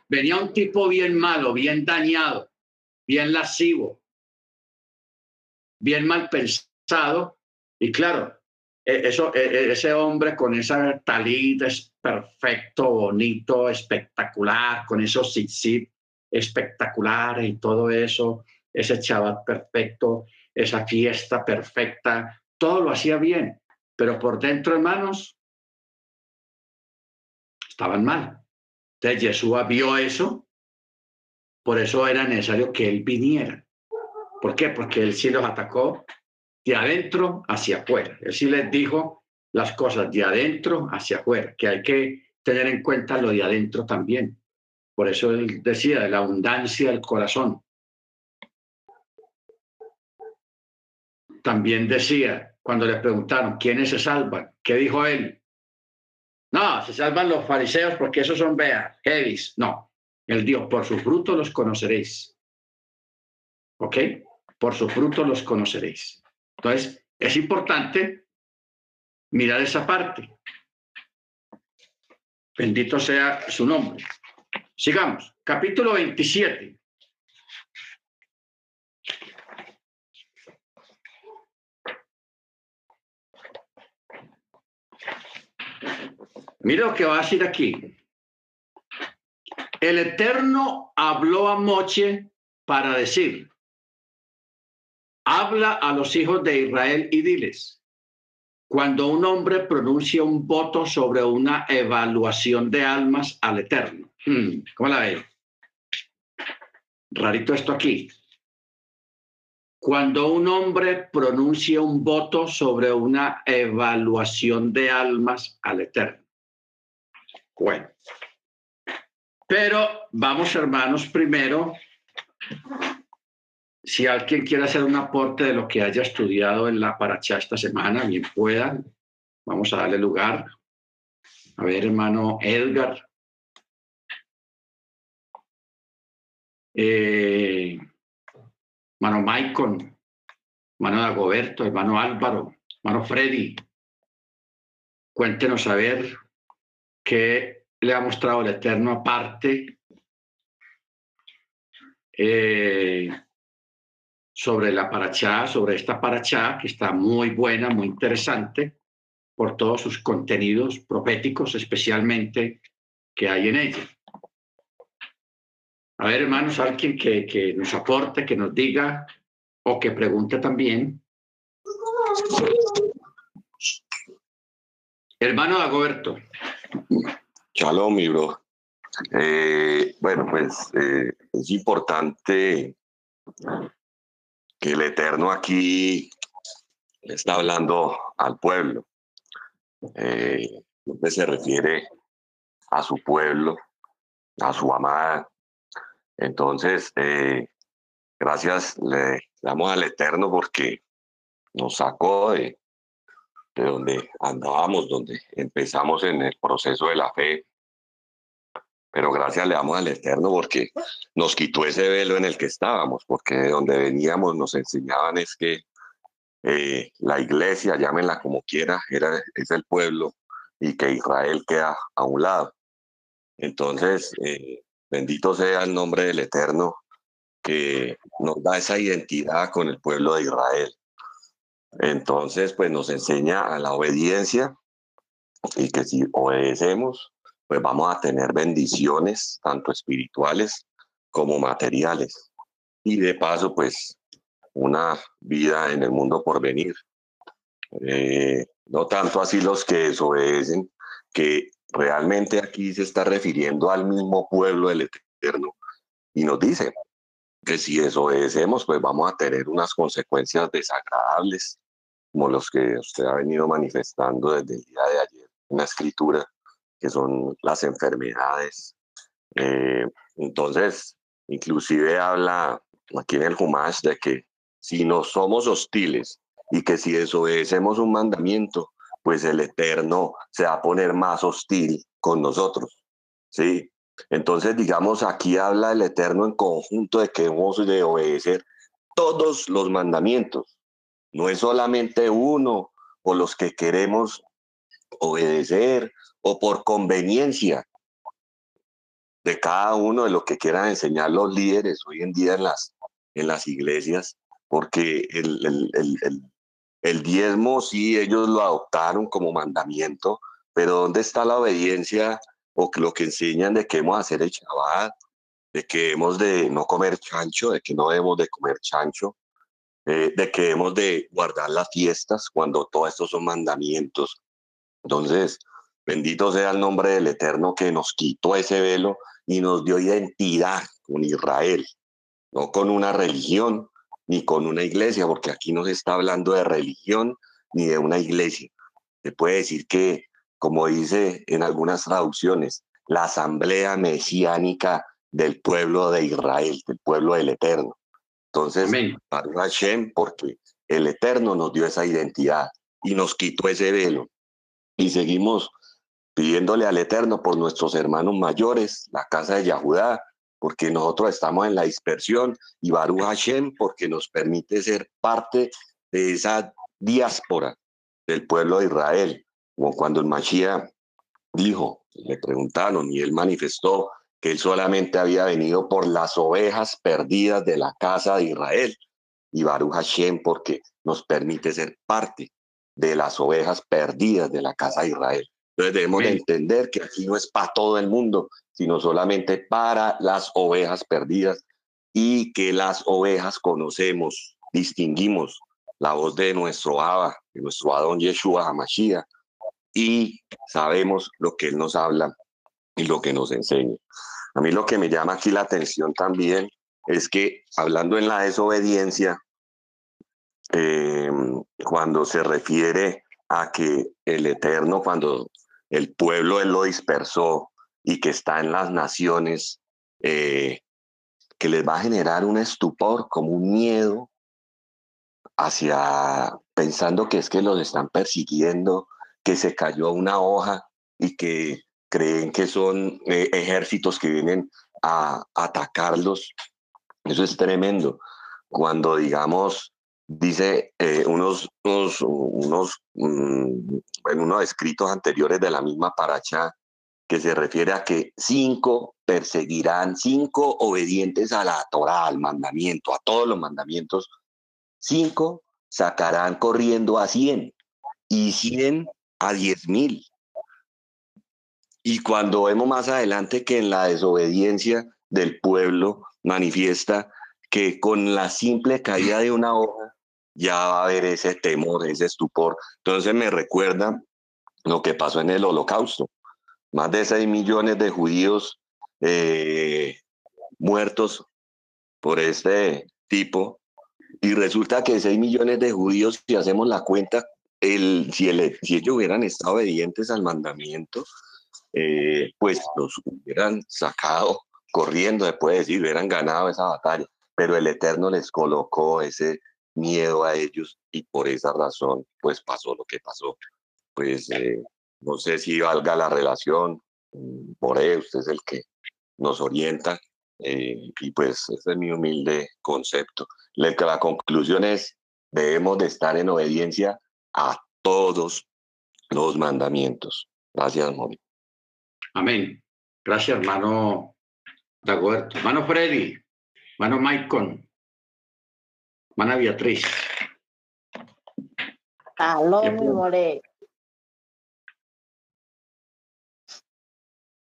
venía un tipo bien malo, bien dañado, bien lascivo, bien mal pensado. Y claro, e, eso, e, e, ese hombre con esa talita es perfecto, bonito, espectacular, con esos sit espectaculares y todo eso, ese chaval perfecto, esa fiesta perfecta, todo lo hacía bien, pero por dentro, hermanos, estaban mal. Entonces Jesús vio eso por eso era necesario que él viniera. ¿Por qué? Porque él sí los atacó de adentro hacia afuera. Él sí les dijo las cosas de adentro hacia afuera, que hay que tener en cuenta lo de adentro también. Por eso él decía de la abundancia del corazón. También decía, cuando le preguntaron, ¿quiénes se salvan? ¿Qué dijo él? No, se salvan los fariseos porque esos son veas, heavies. No, el Dios, por su fruto los conoceréis. ¿Ok? Por su fruto los conoceréis. Entonces, es importante mirar esa parte. Bendito sea su nombre. Sigamos. Capítulo 27. Mira lo que va a decir aquí. El Eterno habló a Moche para decir, habla a los hijos de Israel y diles, cuando un hombre pronuncia un voto sobre una evaluación de almas al Eterno. Hmm, ¿Cómo la ve? Rarito esto aquí. Cuando un hombre pronuncia un voto sobre una evaluación de almas al Eterno. Bueno, pero vamos, hermanos, primero, si alguien quiere hacer un aporte de lo que haya estudiado en la paracha esta semana, bien pueda. Vamos a darle lugar. A ver, hermano Edgar. Eh, hermano Maicon, hermano Dagoberto, hermano Álvaro, hermano Freddy. Cuéntenos a ver qué le ha mostrado el Eterno aparte eh, sobre la paracha, sobre esta paracha, que está muy buena, muy interesante, por todos sus contenidos proféticos, especialmente que hay en ella. A ver, hermanos, alguien que, que nos aporte, que nos diga o que pregunte también. Hermano Dagoberto. Shalom, mi bro. Eh, bueno, pues eh, es importante que el Eterno aquí está hablando al pueblo. Eh, se refiere a su pueblo, a su amada. Entonces, eh, gracias le damos al Eterno porque nos sacó de, de donde andábamos, donde empezamos en el proceso de la fe. Pero gracias le damos al Eterno porque nos quitó ese velo en el que estábamos, porque de donde veníamos nos enseñaban es que eh, la iglesia, llámenla como quiera, era, es el pueblo y que Israel queda a un lado. Entonces, eh, bendito sea el nombre del Eterno que nos da esa identidad con el pueblo de Israel. Entonces, pues nos enseña a la obediencia y que si obedecemos, pues vamos a tener bendiciones, tanto espirituales como materiales. Y de paso, pues una vida en el mundo por venir. Eh, no tanto así los que desobedecen, que realmente aquí se está refiriendo al mismo pueblo del Eterno. Y nos dice que si desobedecemos, pues vamos a tener unas consecuencias desagradables, como los que usted ha venido manifestando desde el día de ayer en la escritura, que son las enfermedades. Eh, entonces, inclusive habla aquí en el Humash de que si no somos hostiles y que si desobedecemos un mandamiento, pues el Eterno se va a poner más hostil con nosotros. ¿sí? Entonces, digamos, aquí habla el Eterno en conjunto de que hemos de obedecer todos los mandamientos. No es solamente uno o los que queremos obedecer o por conveniencia. De cada uno de lo que quieran enseñar los líderes hoy en día en las, en las iglesias, porque el, el, el, el diezmo sí, ellos lo adoptaron como mandamiento, pero ¿dónde está la obediencia o lo que enseñan de que hemos de hacer el Shabbat, de que hemos de no comer chancho, de que no debemos de comer chancho, eh, de que hemos de guardar las fiestas cuando todos estos son mandamientos? Entonces, bendito sea el nombre del Eterno que nos quitó ese velo y nos dio identidad con Israel, no con una religión, ni con una iglesia, porque aquí no se está hablando de religión ni de una iglesia. Se puede decir que, como dice en algunas traducciones, la asamblea mesiánica del pueblo de Israel, del pueblo del Eterno. Entonces, para Hashem, porque el Eterno nos dio esa identidad y nos quitó ese velo. Y seguimos pidiéndole al Eterno por nuestros hermanos mayores, la casa de Yahudá, porque nosotros estamos en la dispersión, y Baruch Hashem, porque nos permite ser parte de esa diáspora del pueblo de Israel. Como cuando el Mashiach dijo, le preguntaron y él manifestó que él solamente había venido por las ovejas perdidas de la casa de Israel. Y Baruch Hashem, porque nos permite ser parte de las ovejas perdidas de la casa de Israel. Entonces debemos entender que aquí no es para todo el mundo, sino solamente para las ovejas perdidas y que las ovejas conocemos, distinguimos la voz de nuestro Abba, de nuestro Adón Yeshua Hamashiach, y sabemos lo que Él nos habla y lo que nos enseña. A mí lo que me llama aquí la atención también es que hablando en la desobediencia, em, cuando se refiere a que el Eterno, cuando el pueblo Él lo dispersó, y que está en las naciones, eh, que les va a generar un estupor, como un miedo hacia pensando que es que los están persiguiendo, que se cayó una hoja y que creen que son eh, ejércitos que vienen a, atacarlos. Eso es tremendo. Cuando, digamos, dice eh, unos, unos, unos mm, en unos escritos anteriores de la misma paracha, que se refiere a que cinco perseguirán, cinco obedientes a la Torah, al mandamiento, a todos los mandamientos, cinco sacarán corriendo a cien y cien a diez mil. Y cuando vemos más adelante que en la desobediencia del pueblo manifiesta que con la simple caída de una hoja ya va a haber ese temor, ese estupor. Entonces me recuerda lo que pasó en el holocausto más de 6 millones de judíos eh, muertos por este tipo. Y resulta que 6 millones de judíos, si hacemos la cuenta el, si, el, si ellos hubieran estado obedientes al mandamiento, eh, pues los hubieran sacado corriendo, después de decir, hubieran ganado esa batalla, pero el Eterno les colocó ese miedo a ellos y por esa razón, pues pasó lo que pasó. Pues eh, no sé si valga la relación, por eso usted es el que nos orienta, eh, y pues ese es mi humilde concepto. La, la conclusión es, debemos de estar en obediencia a todos los mandamientos. Gracias, Mori. Amén. Gracias, hermano Dagoberto. Hermano Freddy, hermano Maicon, hermana Beatriz. Aló, mi More.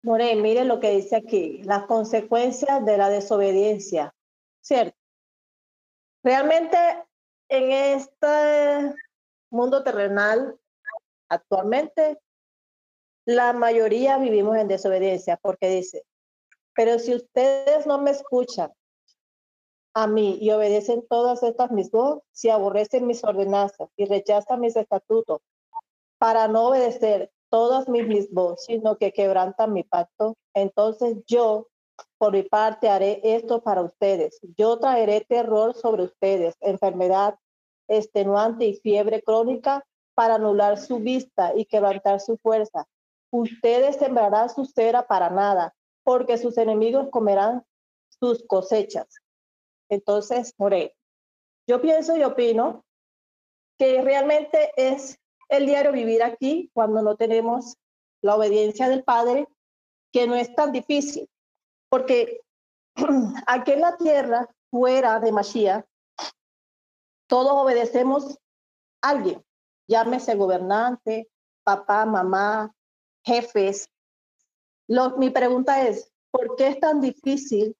More, mire lo que dice aquí, las consecuencias de la desobediencia, ¿cierto? Realmente en este mundo terrenal, actualmente, la mayoría vivimos en desobediencia porque dice, pero si ustedes no me escuchan a mí y obedecen todas estas mis voces, si aborrecen mis ordenanzas y rechazan mis estatutos para no obedecer todas mis, mis voces, sino que quebrantan mi pacto, entonces yo, por mi parte, haré esto para ustedes. Yo traeré terror sobre ustedes, enfermedad extenuante y fiebre crónica para anular su vista y quebrantar su fuerza. Ustedes sembrarán su cera para nada, porque sus enemigos comerán sus cosechas. Entonces, More, yo pienso y opino que realmente es el diario vivir aquí cuando no tenemos la obediencia del Padre, que no es tan difícil, porque aquí en la tierra, fuera de Mashiach, todos obedecemos a alguien, llámese gobernante, papá, mamá, jefes. mi pregunta es, ¿por qué es tan difícil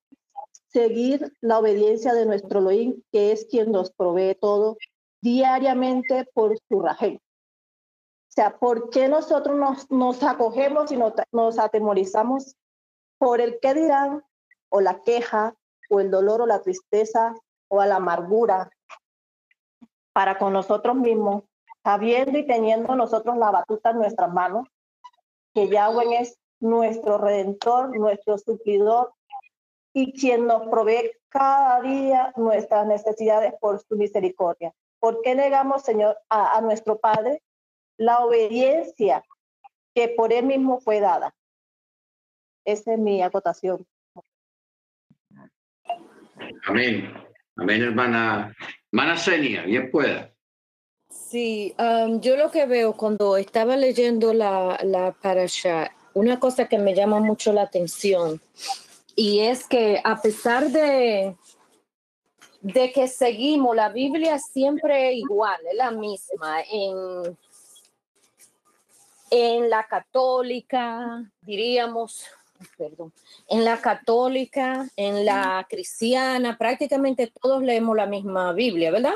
seguir la obediencia de nuestro Elohim, que es quien nos provee todo diariamente por su rajen? O sea, ¿por qué nosotros nos, nos acogemos y nos, nos atemorizamos por el qué dirán, o la queja, o el dolor, o la tristeza, o a la amargura, para con nosotros mismos, sabiendo y teniendo nosotros la batuta en nuestras manos, que Yahweh es nuestro redentor, nuestro suplidor y quien nos provee cada día nuestras necesidades por su misericordia. ¿Por qué negamos, Señor, a, a nuestro Padre la obediencia que por Él mismo fue dada? Esa es mi acotación. Amén. Amén, hermana Hermana Senia, bien pueda. Sí, um, yo lo que veo cuando estaba leyendo la, la parasha, una cosa que me llama mucho la atención y es que a pesar de, de que seguimos la Biblia siempre igual, es la misma en, en la católica, diríamos, perdón, en la católica, en la cristiana, prácticamente todos leemos la misma Biblia, ¿verdad?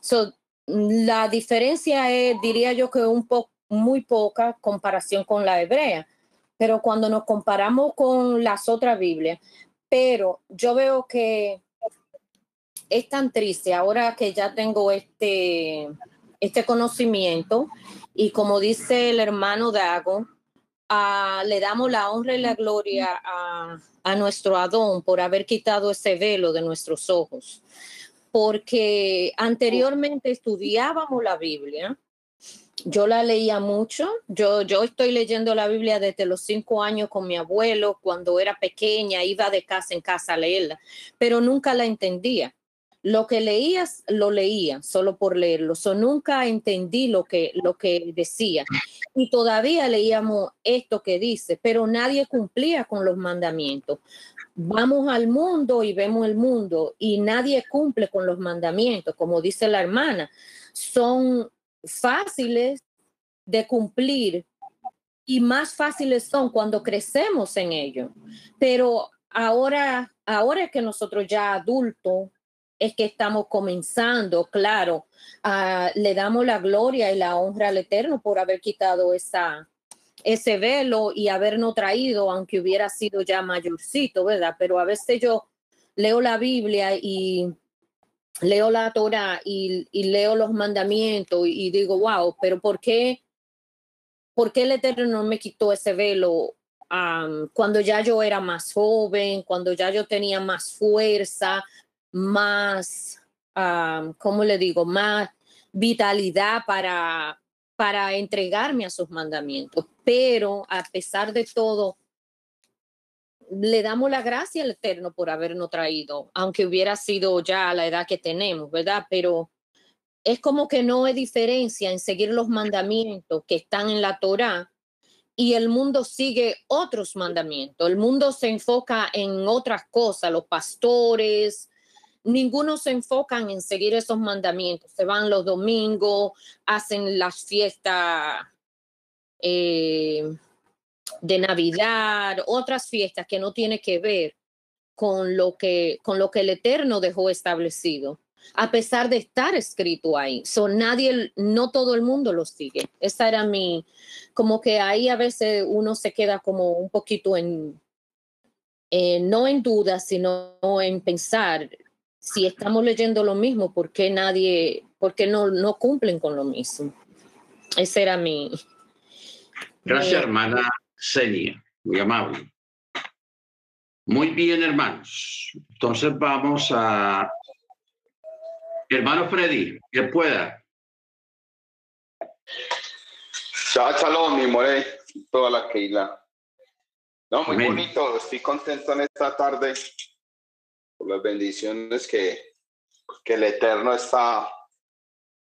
So, la diferencia es, diría yo, que un poco muy poca comparación con la hebrea, pero cuando nos comparamos con las otras Biblias, pero yo veo que es tan triste ahora que ya tengo este, este conocimiento y como dice el hermano Dago, le damos la honra y la gloria a, a nuestro Adón por haber quitado ese velo de nuestros ojos, porque anteriormente estudiábamos la Biblia, yo la leía mucho. Yo, yo estoy leyendo la Biblia desde los cinco años con mi abuelo. Cuando era pequeña, iba de casa en casa a leerla, pero nunca la entendía. Lo que leías, lo leía solo por leerlo. So, nunca entendí lo que, lo que decía. Y todavía leíamos esto que dice, pero nadie cumplía con los mandamientos. Vamos al mundo y vemos el mundo y nadie cumple con los mandamientos, como dice la hermana. Son fáciles de cumplir y más fáciles son cuando crecemos en ello. Pero ahora, ahora que nosotros ya adultos es que estamos comenzando, claro, le damos la gloria y la honra al Eterno por haber quitado esa, ese velo y habernos traído, aunque hubiera sido ya mayorcito, ¿verdad? Pero a veces yo leo la Biblia y leo la Torah y, leo los mandamientos y, digo, wow, pero ¿por qué, ¿por qué el Eterno no me quitó ese velo cuando ya yo era más joven, cuando ya yo tenía más fuerza, más, ¿cómo le digo? Más vitalidad para, para entregarme a sus mandamientos. Pero a pesar de todo, le damos la gracia al Eterno por habernos traído, aunque hubiera sido ya a la edad que tenemos, ¿verdad? Pero es como que no hay diferencia en seguir los mandamientos que están en la Torá y el mundo sigue otros mandamientos. El mundo se enfoca en otras cosas, los pastores, ninguno se enfocan en seguir esos mandamientos. Se van los domingos, hacen las fiestas. Eh, de Navidad, otras fiestas que no tiene que ver con lo que, con lo que el Eterno dejó establecido, a pesar de estar escrito ahí. So, nadie, no todo el mundo lo sigue. Esa era mi, como que ahí a veces uno se queda como un poquito en, no en duda, sino en pensar si estamos leyendo lo mismo, ¿por qué nadie, por qué no, no cumplen con lo mismo? Ese era mi... Gracias, hermana Senia, muy amable. Muy bien, hermanos. Entonces vamos a... Hermano Freddy, que pueda. Shalom, mi more, toda la Keila. No, muy bonito. Estoy contento en esta tarde por las bendiciones que, que el Eterno está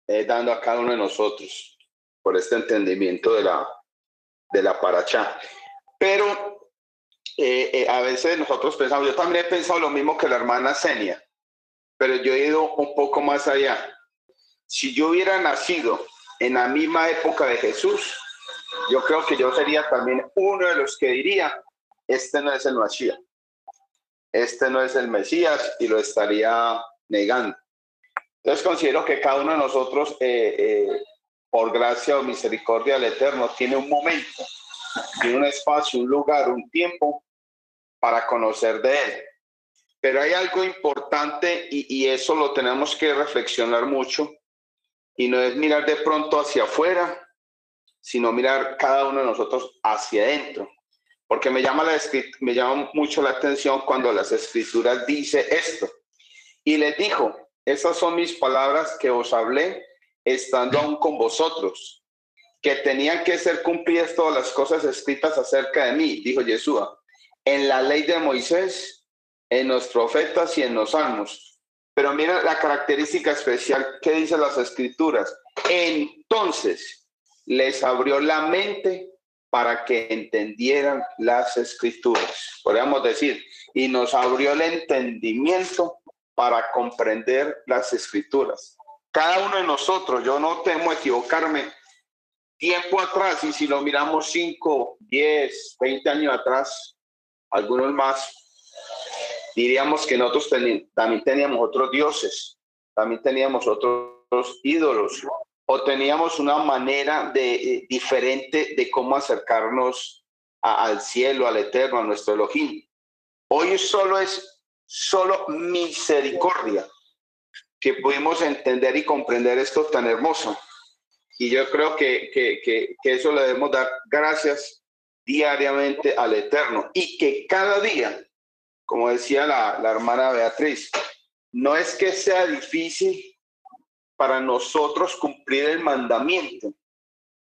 eh, dando a cada uno de nosotros por este entendimiento de la de la paracha. Pero eh, eh, a veces nosotros pensamos, yo también he pensado lo mismo que la hermana Senia, pero yo he ido un poco más allá. Si yo hubiera nacido en la misma época de Jesús, yo creo que yo sería también uno de los que diría, este no es el Mashiach, este no es el Mesías y lo estaría negando. Entonces considero que cada uno de nosotros eh, por gracia o misericordia del Eterno, tiene un momento, tiene un espacio, un lugar, un tiempo para conocer de Él. Pero hay algo importante y, eso lo tenemos que reflexionar mucho y no es mirar de pronto hacia afuera, sino mirar cada uno de nosotros hacia adentro. Porque me llama, la, me llama mucho la atención cuando las escrituras dice esto. Y les dijo, esas son mis palabras que os hablé estando aún con vosotros, que tenían que ser cumplidas todas las cosas escritas acerca de mí, dijo Yeshua, en la ley de Moisés, en los profetas y en los salmos. Pero mira la característica especial que dicen las escrituras. Entonces les abrió la mente para que entendieran las escrituras. Podríamos decir, y nos abrió el entendimiento para comprender las escrituras cada uno de nosotros, yo no temo equivocarme, tiempo atrás, y si lo miramos 5, 10, 20 años atrás, algunos más, diríamos que nosotros también teníamos otros dioses, también teníamos otros ídolos, o teníamos una manera de, eh, diferente de cómo acercarnos al cielo, al eterno, a nuestro Elohim. Hoy solo es solo misericordia que pudimos entender y comprender esto tan hermoso. Y yo creo que, que, que, que eso le debemos dar gracias diariamente al Eterno y que cada día, como decía la, la hermana Beatriz, no es que sea difícil para nosotros cumplir el mandamiento,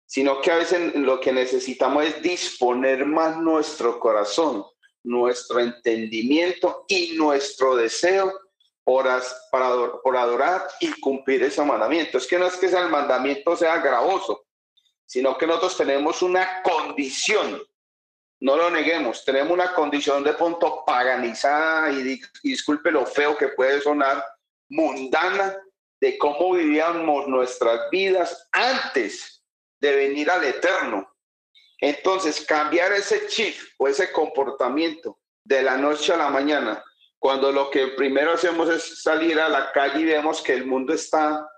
sino que a veces lo que necesitamos es disponer más nuestro corazón, nuestro entendimiento y nuestro deseo para por adorar y cumplir ese mandamiento. Es que no es que el mandamiento sea gravoso, sino que nosotros tenemos una condición, no lo neguemos, tenemos una condición de punto paganizada y, disculpe lo feo que puede sonar, mundana, de cómo vivíamos nuestras vidas antes de venir al eterno. Entonces, cambiar ese chip o ese comportamiento de la noche a la mañana cuando lo que primero hacemos es salir a la calle y vemos que el mundo está,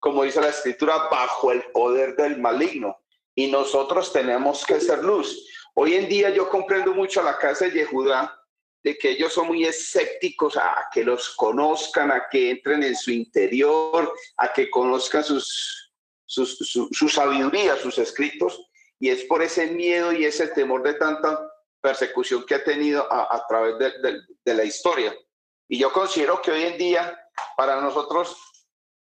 como dice la escritura, bajo el poder del maligno y nosotros tenemos que ser luz. Hoy en día yo comprendo mucho la casa de Yehudá de que ellos son muy escépticos a que los conozcan, a que entren en su interior, a que conozcan sus, su, sabiduría, sus escritos, y es por ese miedo y ese temor de tanta persecución que ha tenido a, través de la historia. Y yo considero que hoy en día para nosotros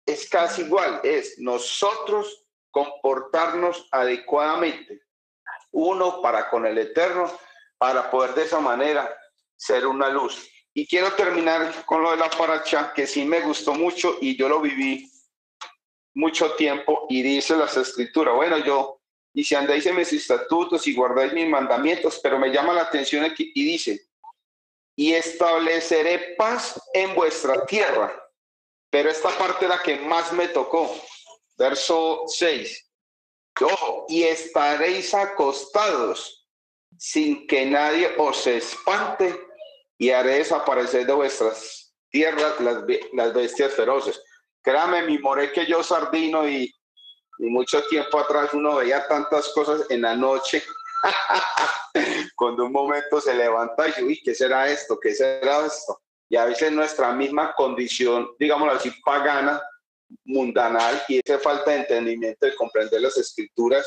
es casi igual, es nosotros comportarnos adecuadamente, uno para con el Eterno, para poder de esa manera ser una luz. Y quiero terminar con lo de la paracha, que sí me gustó mucho y yo lo viví mucho tiempo y dice las escrituras, bueno, yo, y si andáis en mis estatutos y guardáis mis mandamientos, pero me llama la atención aquí y dice, y estableceré paz en vuestra tierra. Pero esta parte es la que más me tocó. Verso 6. Ojo, y estaréis acostados sin que nadie os espante y haré desaparecer de vuestras tierras las, las bestias feroces. Créame, mi more que yo sardino y, y mucho tiempo atrás uno veía tantas cosas en la noche. Cuando un momento se levanta y uy, ¿qué será esto? ¿Qué será esto? Y a veces nuestra misma condición, digámoslo así, pagana, mundanal, y esa falta de entendimiento de comprender las escrituras,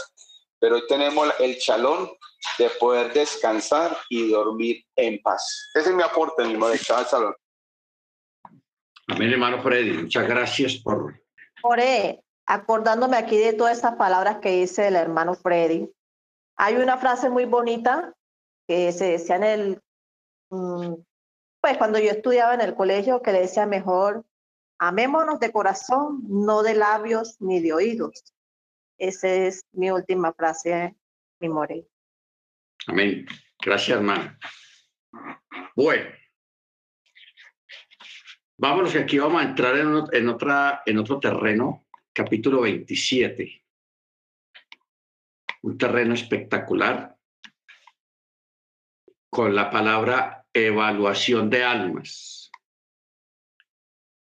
pero hoy tenemos el chalón de poder descansar y dormir en paz. Ese es mi aporte, mi de al salón. Amén, hermano Freddy. Muchas gracias por... Oré, acordándome aquí de todas esas palabras que dice el hermano Freddy. Hay una frase muy bonita que se decía en el, mm, pues cuando yo estudiaba en el colegio, que le decía mejor, amémonos de corazón, no de labios ni de oídos. Esa es mi última frase, mi more. Amén. Gracias, hermano. Bueno, vámonos que aquí vamos a entrar en, en, otra, en otro terreno, capítulo 27. Un terreno espectacular con la palabra evaluación de almas.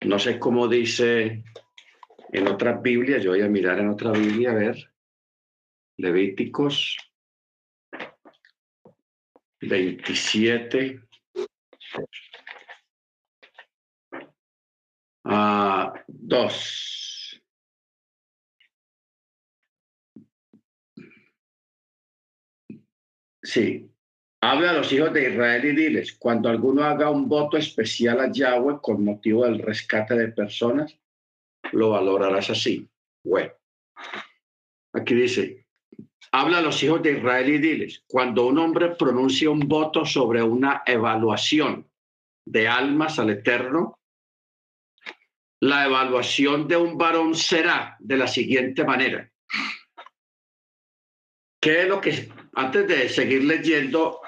No sé cómo dice en otras Biblias, yo voy a mirar en otra Biblia a ver. Levíticos 27. a 2. Sí. Habla a los hijos de Israel y diles, cuando alguno haga un voto especial a Yahweh con motivo del rescate de personas, lo valorarás así. Bueno, aquí dice, habla a los hijos de Israel y diles, cuando un hombre pronuncia un voto sobre una evaluación de almas al Eterno, la evaluación de un varón será de la siguiente manera. ¿Qué es lo que, antes de seguir leyendo,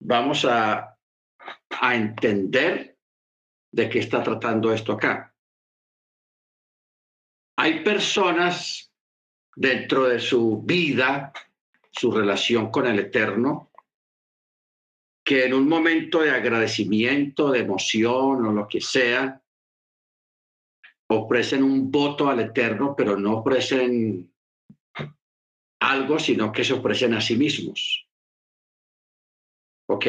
vamos a, a entender de qué está tratando esto acá? Hay personas dentro de su vida, su relación con el Eterno, que en un momento de agradecimiento, de emoción o lo que sea, ofrecen un voto al Eterno, pero no ofrecen algo, sino que se ofrecen a sí mismos. ¿Ok?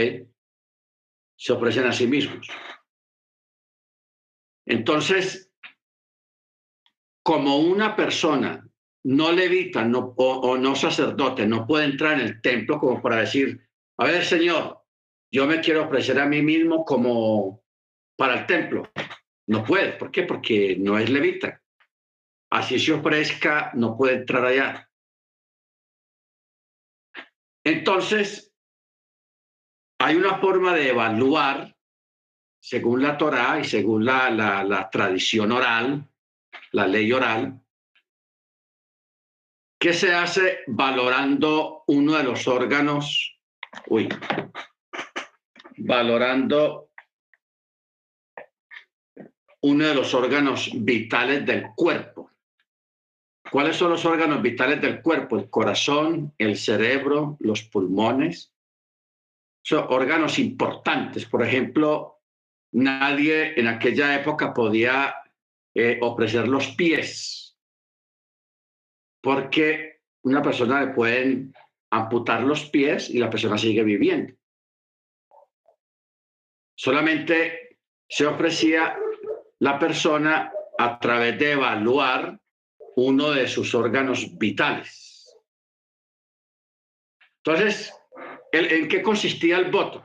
Se ofrecen a sí mismos. Entonces, como una persona no levita o, no sacerdote no puede entrar en el templo como para decir, a ver, Señor, yo me quiero ofrecer a mí mismo como para el templo. No puede. ¿Por qué? Porque no es levita. Así se ofrezca, no puede entrar allá. Entonces, hay una forma de evaluar, según la Torá y según la, la tradición oral, la ley oral, que se hace valorando uno de los órganos, uy, valorando uno de los órganos vitales del cuerpo. ¿Cuáles son los órganos vitales del cuerpo? El corazón, el cerebro, los pulmones. Son órganos importantes. Por ejemplo, nadie en aquella época podía eh, ofrecer los pies, porque una persona le pueden amputar los pies y la persona sigue viviendo. Solamente se ofrecía la persona a través de evaluar uno de sus órganos vitales. Entonces, ¿en qué consistía el voto?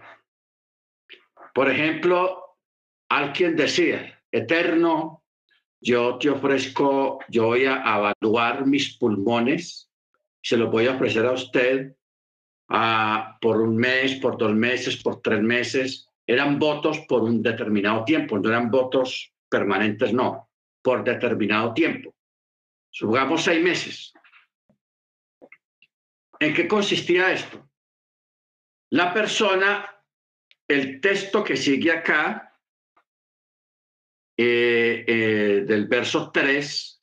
Por ejemplo, alguien decía, eterno, yo te ofrezco, yo voy a evaluar mis pulmones, se los voy a ofrecer a usted ah, por un mes, por dos meses, por tres meses. Eran votos por un determinado tiempo, no eran votos permanentes, no, por determinado tiempo. Supongamos seis meses. ¿En qué consistía esto? La persona, el texto que sigue acá, eh, del verso 3,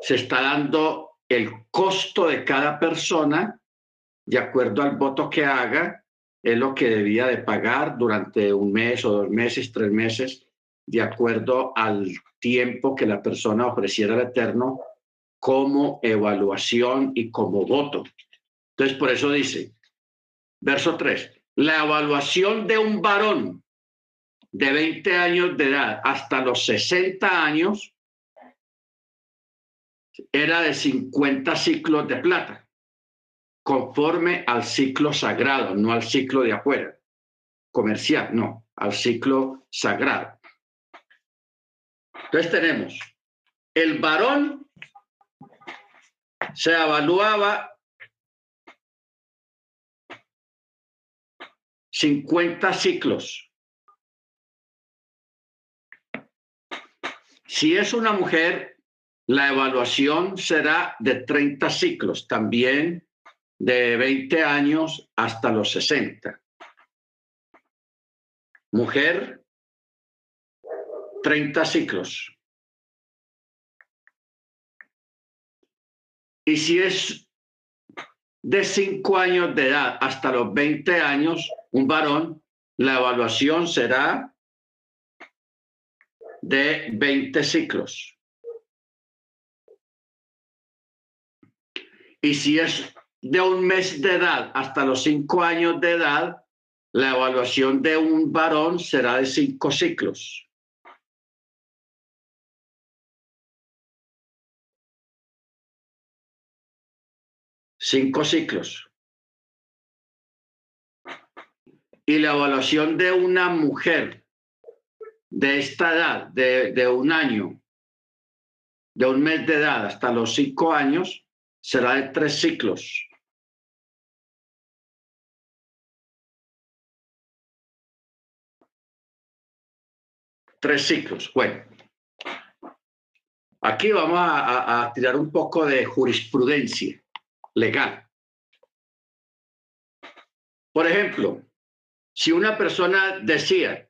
se está dando el costo de cada persona de acuerdo al voto que haga, es lo que debía de pagar durante un mes o dos meses, tres meses, de acuerdo al tiempo que la persona ofreciera al Eterno como evaluación y como voto. Entonces, por eso dice, verso 3, la evaluación de un varón de 20 años de edad hasta los 60 años era de 50 ciclos de plata, conforme al ciclo sagrado, no al ciclo de afuera, comercial, no, al ciclo sagrado. Entonces tenemos, el varón se evaluaba 50 ciclos. Si es una mujer, la evaluación será de 30 ciclos, también de 20 años hasta los 60. Mujer, 30 ciclos. Y si es de 5 años de edad hasta los 20 años, un varón, la evaluación será de 20 ciclos. Y si es de un mes de edad hasta los 5 años de edad, la evaluación de un varón será de 5 ciclos. cinco ciclos. Y la evaluación de una mujer de esta edad, de, de un año, de un mes de edad hasta los cinco años, será de tres ciclos. Tres ciclos. Bueno, aquí vamos a, a tirar un poco de jurisprudencia legal. Por ejemplo, si una persona decía,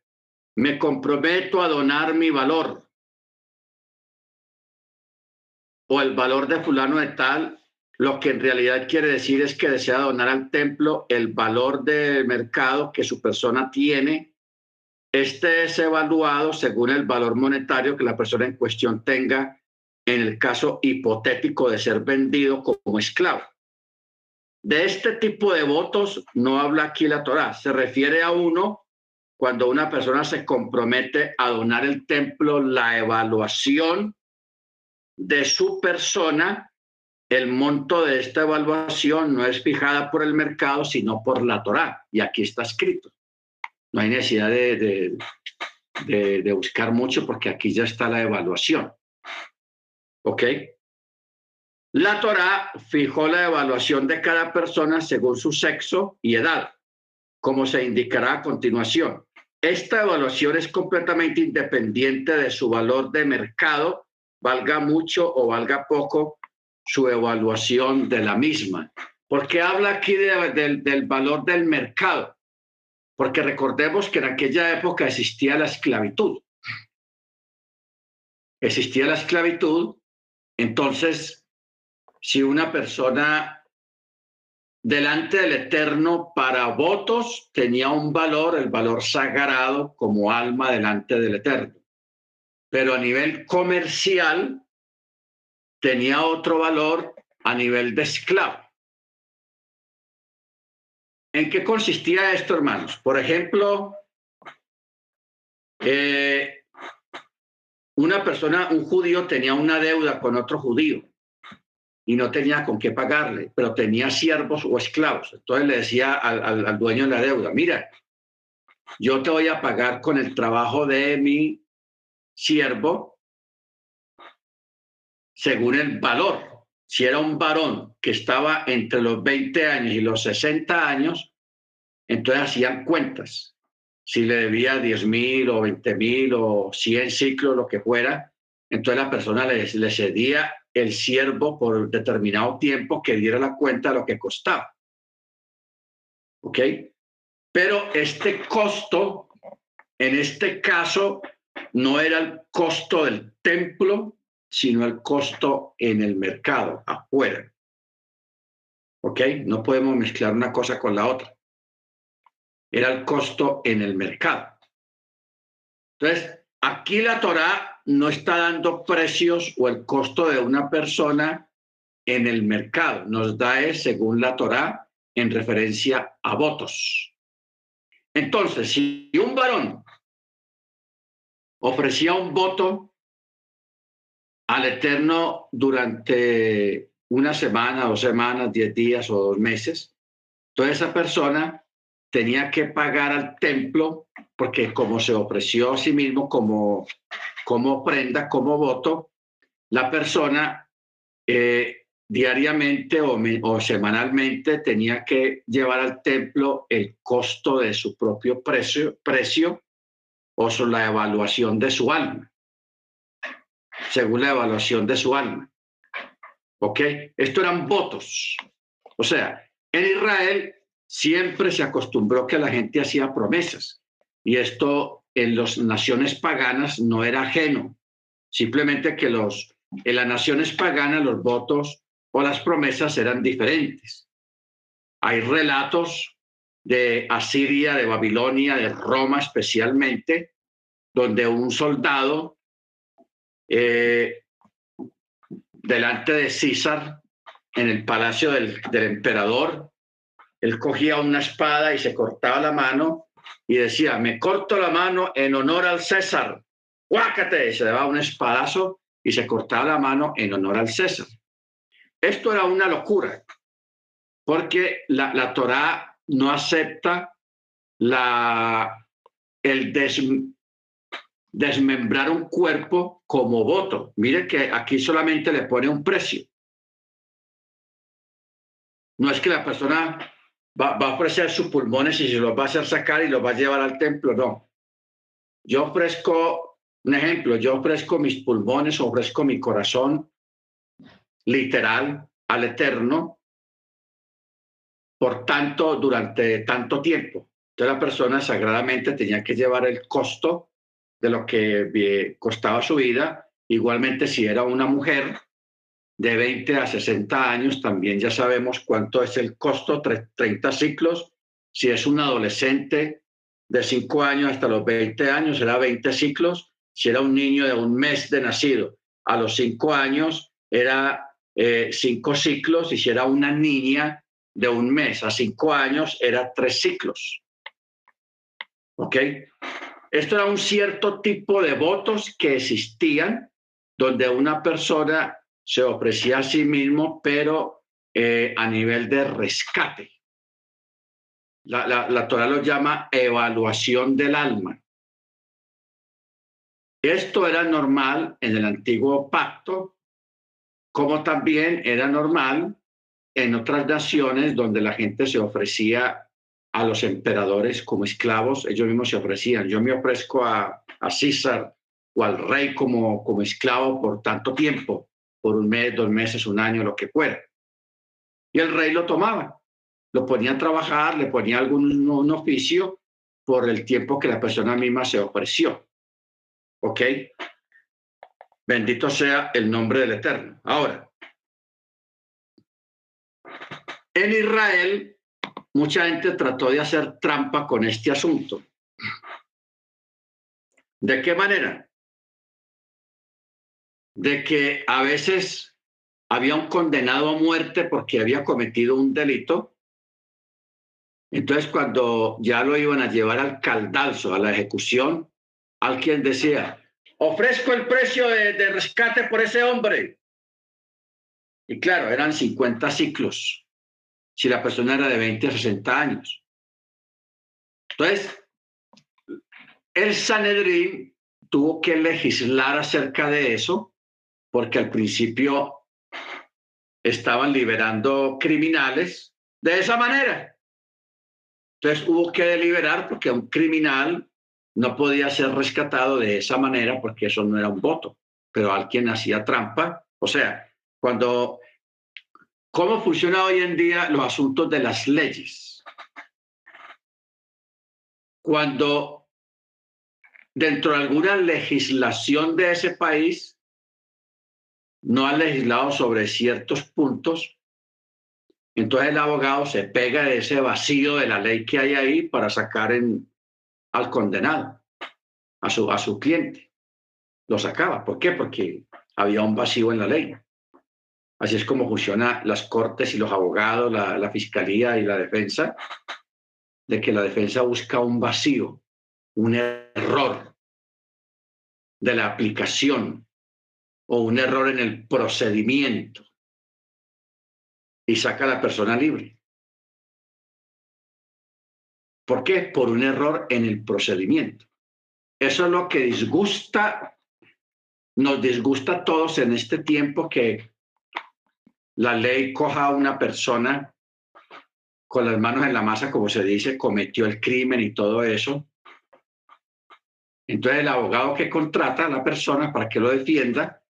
me comprometo a donar mi valor o el valor de fulano de tal, lo que en realidad quiere decir es que desea donar al templo el valor del mercado que su persona tiene. Este es evaluado según el valor monetario que la persona en cuestión tenga en el caso hipotético de ser vendido como esclavo. De este tipo de votos no habla aquí la Torá, se refiere a uno cuando una persona se compromete a donar el templo, la evaluación de su persona, el monto de esta evaluación no es fijada por el mercado, sino por la Torá. Y aquí está escrito. No hay necesidad de, de, buscar mucho porque aquí ya está la evaluación. ¿Ok? La Torá fijó la evaluación de cada persona según su sexo y edad, como se indicará a continuación. Esta evaluación es completamente independiente de su valor de mercado, valga mucho o valga poco su evaluación de la misma. ¿Por qué habla aquí del valor del mercado? Porque recordemos que en aquella época existía la esclavitud. Existía la esclavitud, entonces si una persona delante del Eterno para votos tenía un valor, el valor sagrado como alma delante del Eterno. Pero a nivel comercial tenía otro valor a nivel de esclavo. ¿En qué consistía esto, hermanos? Por ejemplo, Eh, una persona, un judío tenía una deuda con otro judío y no tenía con qué pagarle, pero tenía siervos o esclavos. Entonces le decía al, dueño de la deuda, mira, yo te voy a pagar con el trabajo de mi siervo según el valor. Si era un varón que estaba entre los 20 años y los 60 años, entonces hacían cuentas. Si le debía 10 mil o 20 mil o 100 ciclos, lo que fuera, entonces la persona le, le cedía el siervo por determinado tiempo que diera la cuenta de lo que costaba. ¿Ok? Pero este costo, en este caso, no era el costo del templo, sino el costo en el mercado, afuera. ¿Ok? No podemos mezclar una cosa con la otra. Era el costo en el mercado. Entonces, aquí la Torá no está dando precios o el costo de una persona en el mercado. Nos da es según la Torá en referencia a votos. Entonces, si un varón ofrecía un voto al Eterno durante una semana, dos semanas, diez días o dos meses, toda esa persona tenía que pagar al templo porque como se ofreció a sí mismo como como prenda, como voto, la persona eh, diariamente o, semanalmente tenía que llevar al templo el costo de su propio precio, precio o la evaluación de su alma, según la evaluación de su alma. ¿Ok? Esto eran votos. O sea, en Israel siempre se acostumbró que la gente hacía promesas. Y esto en las naciones paganas no era ajeno, simplemente que los, en las naciones paganas los votos o las promesas eran diferentes. Hay relatos de Asiria, de Babilonia, de Roma especialmente, donde un soldado eh, delante de César, en el palacio del, del emperador, él cogía una espada y se cortaba la mano y decía, me corto la mano en honor al César. Guácate, se daba un espadazo y se cortaba la mano en honor al César. Esto era una locura, porque la, la Torá no acepta la, el desmembrar un cuerpo como voto. Mire que aquí solamente le pone un precio. No es que la persona va, a ofrecer sus pulmones y se los va a hacer sacar y los va a llevar al templo, no. Yo ofrezco, un ejemplo, yo ofrezco mis pulmones, ofrezco mi corazón literal al Eterno, por tanto, durante tanto tiempo. Entonces la persona sagradamente tenía que llevar el costo de lo que eh, costaba su vida. Igualmente, si era una mujer, de 20 a 60 años, también ya sabemos cuánto es el costo, 30 ciclos. Si es un adolescente de 5 años hasta los 20 años, será 20 ciclos. Si era un niño de un mes de nacido, a los 5 años era 5 eh, ciclos. Y si era una niña de un mes a 5 años, era 3 ciclos. ¿Ok? Esto era un cierto tipo de votos que existían donde una persona se ofrecía a sí mismo, pero eh, a nivel de rescate. La, la, la Torah lo llama evaluación del alma. Esto era normal en el antiguo pacto, como también era normal en otras naciones donde la gente se ofrecía a los emperadores como esclavos, ellos mismos se ofrecían. Yo me ofrezco a, a César o al rey como, como esclavo por tanto tiempo por un mes, dos meses, un año, lo que fuera. Y el rey lo tomaba, lo ponía a trabajar, le ponía algún oficio por el tiempo que la persona misma se ofreció. ¿Ok? Bendito sea el nombre del Eterno. Ahora, en Israel, mucha gente trató de hacer trampa con este asunto. ¿De qué manera? De que a veces había un condenado a muerte porque había cometido un delito. Entonces, cuando ya lo iban a llevar al caldalzo, a la ejecución, alguien decía, ofrezco el precio de, de rescate por ese hombre. Y claro, eran 50 ciclos, si la persona era de 20 a 60 años. Entonces, el Sanedrín tuvo que legislar acerca de eso, porque al principio estaban liberando criminales de esa manera. Entonces hubo que deliberar porque un criminal no podía ser rescatado de esa manera porque eso no era un voto, pero alguien hacía trampa. O sea, cuando, ¿cómo funciona hoy en día los asuntos de las leyes? Cuando dentro de alguna legislación de ese país no ha legislado sobre ciertos puntos, entonces el abogado se pega de ese vacío de la ley que hay ahí para sacar al condenado, a su, a su cliente. Lo sacaba. ¿Por qué? Porque había un vacío en la ley. Así es como funcionan las cortes y los abogados, la, la fiscalía y la defensa, de que la defensa busca un vacío, un error de la aplicación o un error en el procedimiento y saca a la persona libre. ¿Por qué? Por un error en el procedimiento. Eso es lo que disgusta, nos disgusta a todos en este tiempo que la ley coja a una persona con las manos en la masa, como se dice, cometió el crimen y todo eso. Entonces el abogado que contrata a la persona para que lo defienda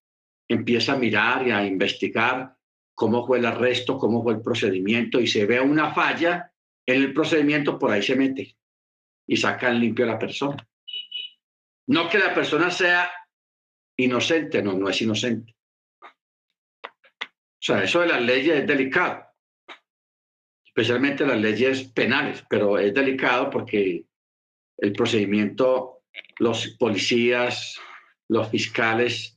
empieza a mirar y a investigar cómo fue el arresto, cómo fue el procedimiento y se ve una falla en el procedimiento, por ahí se mete y sacan limpio a la persona. No que la persona sea inocente, no, no es inocente. O sea, eso de las leyes es delicado, especialmente las leyes penales, pero es delicado porque el procedimiento, los policías, los fiscales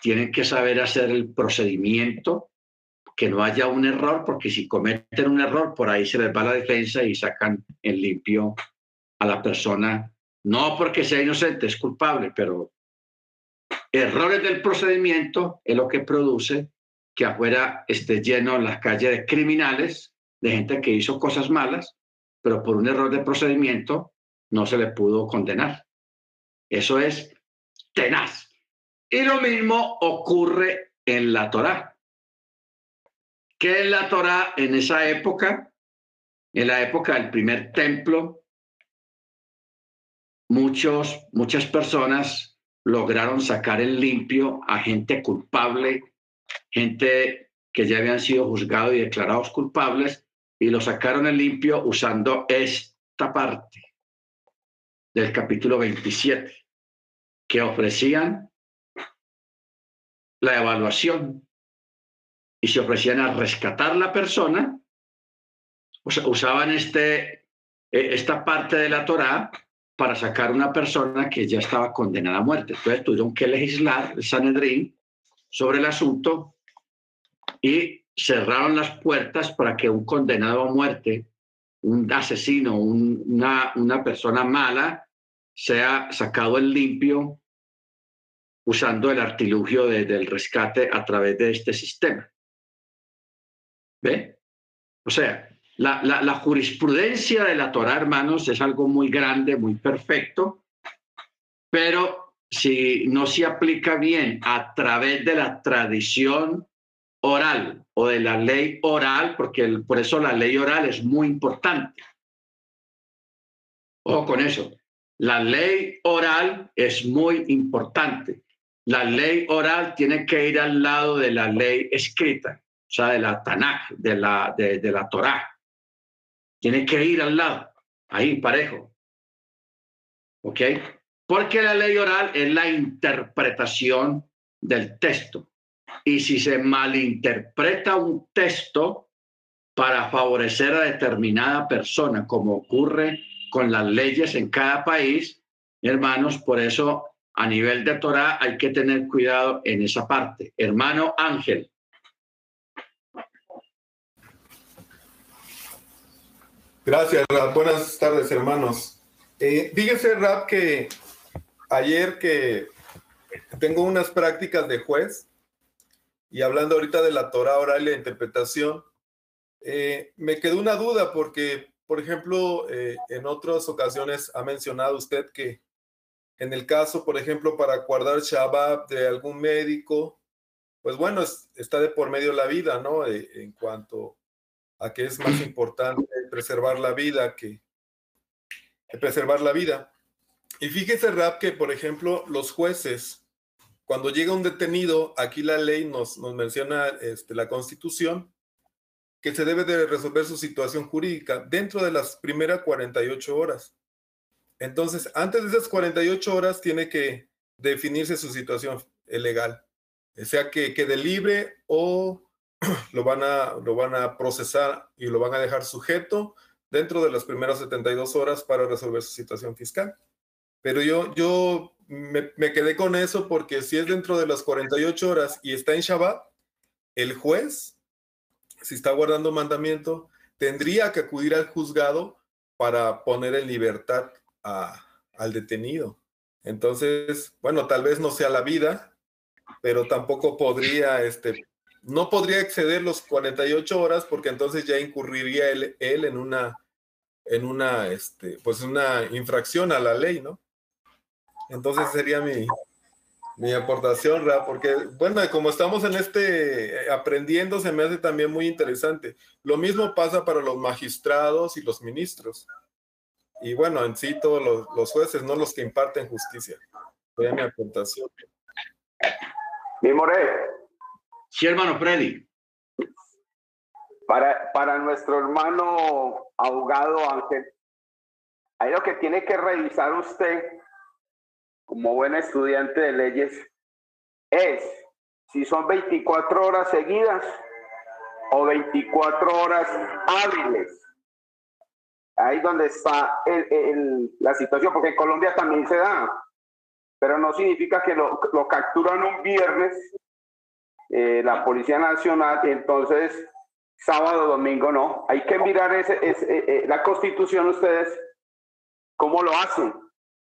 tienen que saber hacer el procedimiento que no haya un error, porque si cometen un error, por ahí se les va la defensa y sacan en limpio a la persona, no porque sea inocente, es culpable, pero errores del procedimiento es lo que produce que afuera esté lleno en las calles de criminales, de gente que hizo cosas malas, pero por un error de procedimiento no se le pudo condenar. Eso es tenaz. Y lo mismo ocurre en la Torá. ¿Qué es la Torah en esa época? En la época del primer templo, muchos, muchas personas lograron sacar en limpio a gente culpable, gente que ya habían sido juzgados y declarados culpables, y lo sacaron en limpio usando esta parte del capítulo 27, que ofrecían la evaluación y se ofrecían a rescatar la persona, usaban este, e, esta parte de la Torá para sacar una persona que ya estaba condenada a muerte. Entonces tuvieron que legislar el Sanedrín sobre el asunto y cerraron las puertas para que un condenado a muerte, un asesino, una, una persona mala, sea sacado en limpio usando el artilugio del rescate a través de este sistema. ¿Ve? O sea, la, jurisprudencia de la Torah, hermanos, es algo muy grande, muy perfecto, pero si no se aplica bien a través de la tradición oral o de la ley oral, porque por eso la ley oral es muy importante. Ojo con eso. La ley oral es muy importante. La ley oral tiene que ir al lado de la ley escrita o sea, de la Tanakh, de la, de, la Torah. Tiene que ir al lado, ahí parejo. ¿Ok? Porque la ley oral es la interpretación del texto. Y si se malinterpreta un texto para favorecer a determinada persona, como ocurre con las leyes en cada país, hermanos, por eso a nivel de Torah hay que tener cuidado en esa parte. Hermano Ángel, Gracias, Rap. Buenas tardes, hermanos. Eh, fíjese, Rap, que ayer que tengo unas prácticas de juez y hablando ahorita de la Torah oral y la interpretación, eh, me quedó una duda porque, por ejemplo, eh, en otras ocasiones ha mencionado usted que en el caso, por ejemplo, para guardar Shabbat de algún médico, pues bueno, está de por medio la vida, ¿no? Eh, en cuanto a que es más importante preservar la vida que, preservar la vida. Y fíjese, Rap, que por ejemplo, los jueces, cuando llega un detenido, aquí la ley nos, nos menciona este, la constitución, que se debe de resolver su situación jurídica dentro de las primeras 48 horas. Entonces, antes de esas 48 horas tiene que definirse su situación legal, sea que quede libre o lo van, a, lo van a procesar y lo van a dejar sujeto dentro de las primeras 72 horas para resolver su situación fiscal. Pero yo, yo me, me, quedé con eso porque si es dentro de las 48 horas y está en Shabbat, el juez, si está guardando mandamiento, tendría que acudir al juzgado para poner en libertad al detenido. Entonces, bueno, tal vez no sea la vida, pero tampoco podría, este, no podría exceder los 48 horas porque entonces ya incurriría él, en una, en una, este, pues una infracción a la ley, ¿no? Entonces sería mi, mi aportación, Ra, porque, bueno, como estamos en este aprendiendo, se me hace también muy interesante. Lo mismo pasa para los magistrados y los ministros y bueno, en sí todos los, jueces, no los que imparten justicia. Voy mi aportación. Mi More. Sí, hermano Freddy. Para, para nuestro hermano abogado Ángel, hay lo que tiene que revisar usted como buen estudiante de leyes es si son 24 horas seguidas o 24 horas hábiles ahí donde está la situación, porque en Colombia también se da, pero no significa que lo, capturan un viernes eh, la Policía Nacional y entonces sábado, domingo no. Hay que mirar ese, eh, eh, la constitución ustedes, cómo lo hacen.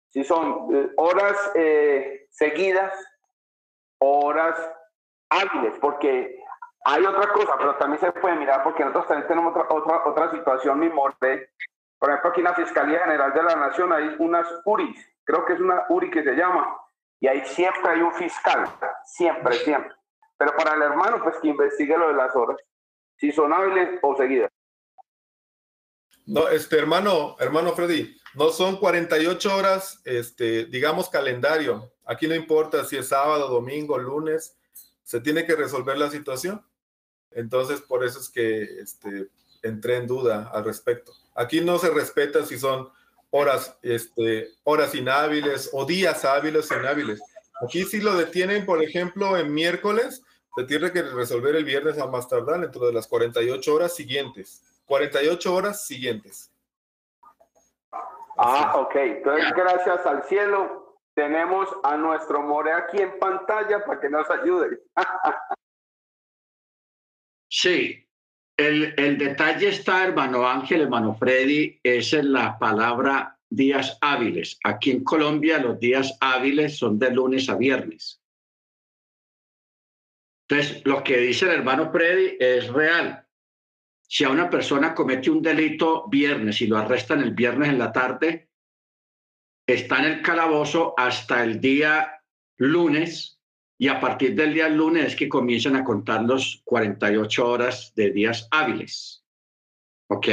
Si son horas seguidas, horas hábiles, porque hay otra cosa, pero también se puede mirar porque nosotros también tenemos otra, otra, otra situación, mi morte, por ejemplo, aquí en la Fiscalía General de la Nación hay unas URIs, creo que es una URI que se llama, y ahí siempre hay un fiscal, siempre, siempre. Pero para el hermano, pues que investigue lo de las horas, si son hábiles o seguidas. No, este hermano, hermano Freddy, no son 48 horas, este, digamos calendario. Aquí no importa si es sábado, domingo, lunes, se tiene que resolver la situación. Entonces, por eso es que este, entré en duda al respecto. Aquí no se respeta si son horas, este, horas inhábiles o días hábiles o inhábiles. Aquí si lo detienen, por ejemplo, en miércoles, se tiene que resolver el viernes a más tardar dentro de las 48 horas siguientes. 48 horas siguientes. Ah, ok. Entonces, gracias al cielo, tenemos a nuestro More aquí en pantalla para que nos ayude. sí, el, detalle está, hermano Ángel, hermano Freddy, es en la palabra días hábiles. Aquí en Colombia los días hábiles son de lunes a viernes. Entonces, lo que dice el hermano Freddy es real. Si a una persona comete un delito viernes y lo arrestan el viernes en la tarde, está en el calabozo hasta el día lunes y a partir del día lunes es que comienzan a contar los 48 horas de días hábiles. ¿Ok?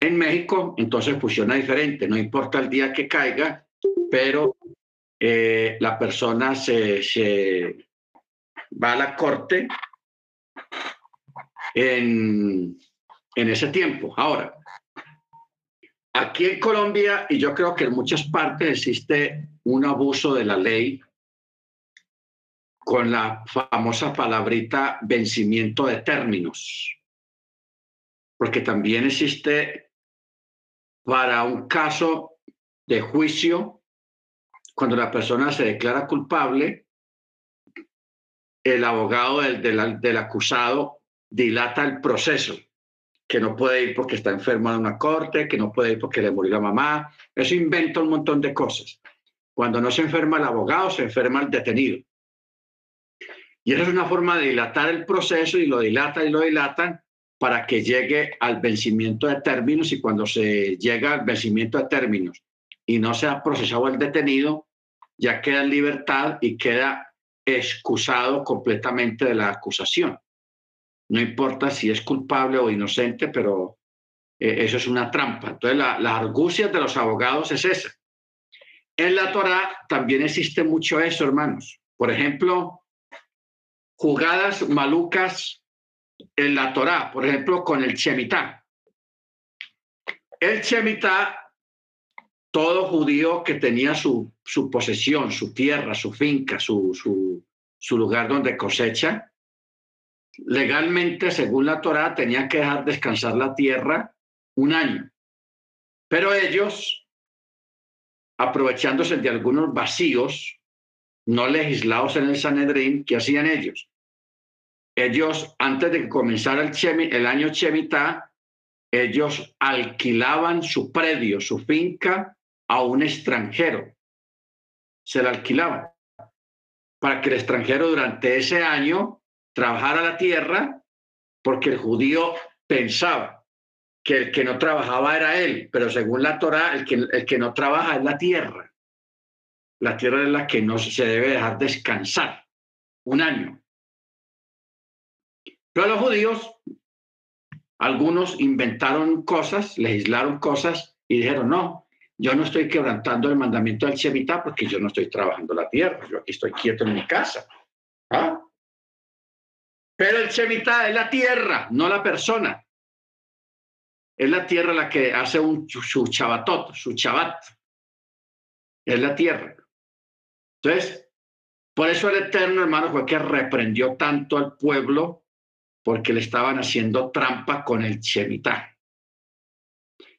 En México, entonces funciona diferente, no importa el día que caiga, pero eh, la persona se, se, va a la corte en, en ese tiempo. Ahora, aquí en Colombia, y yo creo que en muchas partes existe un abuso de la ley con la famosa palabrita vencimiento de términos, porque también existe para un caso de juicio, cuando la persona se declara culpable, el abogado del, del, acusado dilata el proceso, que no puede ir porque está enfermo en una corte, que no puede ir porque le murió la mamá, eso inventa un montón de cosas. Cuando no se enferma el abogado, se enferma el detenido. Y esa es una forma de dilatar el proceso y lo dilatan y lo dilatan para que llegue al vencimiento de términos y cuando se llega al vencimiento de términos y no se ha procesado el detenido, ya queda en libertad y queda excusado completamente de la acusación. No importa si es culpable o inocente, pero eh, eso es una trampa. Entonces, la, la argucia de los abogados es esa. En la Torah también existe mucho eso, hermanos. Por ejemplo, jugadas malucas en la Torah, por ejemplo, con el Shemitah. El Shemitah, todo judío que tenía su, su posesión, su tierra, su finca, su, su, lugar donde cosecha, legalmente, según la Torah, tenía que dejar descansar la tierra un año. Pero ellos, aprovechándose de algunos vacíos no legislados en el Sanedrín, ¿qué hacían ellos? Ellos, antes de comenzar el, el año Shemitah, ellos alquilaban su predio, su finca, a un extranjero. Se la alquilaban para que el extranjero durante ese año trabajara la tierra, porque el judío pensaba que el que no trabajaba era él, pero según la Torah, el que, el que no trabaja es la tierra. La tierra es la que no se debe dejar descansar un año. Pero los judíos, algunos inventaron cosas, legislaron cosas y dijeron, no, yo no estoy quebrantando el mandamiento del Shemitah porque yo no estoy trabajando la tierra, yo aquí estoy quieto en mi casa. ¿Ah? Pero el Shemitah es la tierra, no la persona. Es la tierra la que hace un, su chabatot, su chabat. Es la tierra. Entonces, por eso el Eterno, hermano, fue que reprendió tanto al pueblo porque le estaban haciendo trampa con el Shemitah.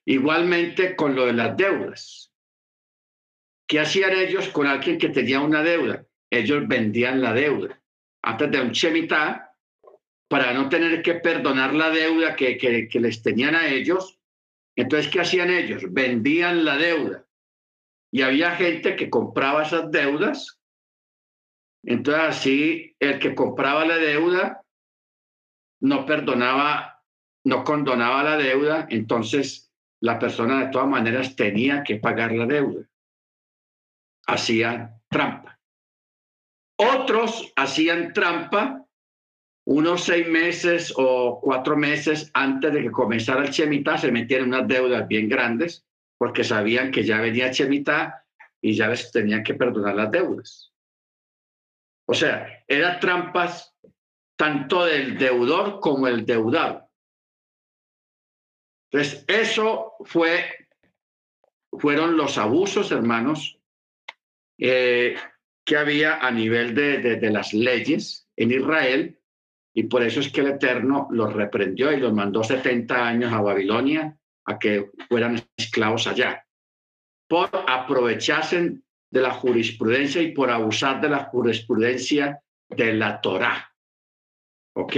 Igualmente con lo de las deudas. ¿Qué hacían ellos con alguien que tenía una deuda? Ellos vendían la deuda. Antes de un Shemitah, para no tener que perdonar la deuda que, que, les tenían a ellos. Entonces, ¿qué hacían ellos? Vendían la deuda. Y había gente que compraba esas deudas. Entonces, así, el que compraba la deuda no perdonaba, no condonaba la deuda. Entonces, la persona de todas maneras tenía que pagar la deuda. Hacían trampa. Otros hacían trampa unos seis meses o cuatro meses antes de que comenzara el Chemitá, se metían unas deudas bien grandes porque sabían que ya venía Chemitá y ya les tenían que perdonar las deudas. O sea, eran trampas tanto del deudor como el deudado. Entonces, eso fue, fueron los abusos, hermanos, eh, que había a nivel de, de las leyes en Israel y por eso es que el Eterno los reprendió y los mandó 70 años a Babilonia a que fueran esclavos allá, por aprovecharse de la jurisprudencia y por abusar de la jurisprudencia de la Torá. ¿Ok?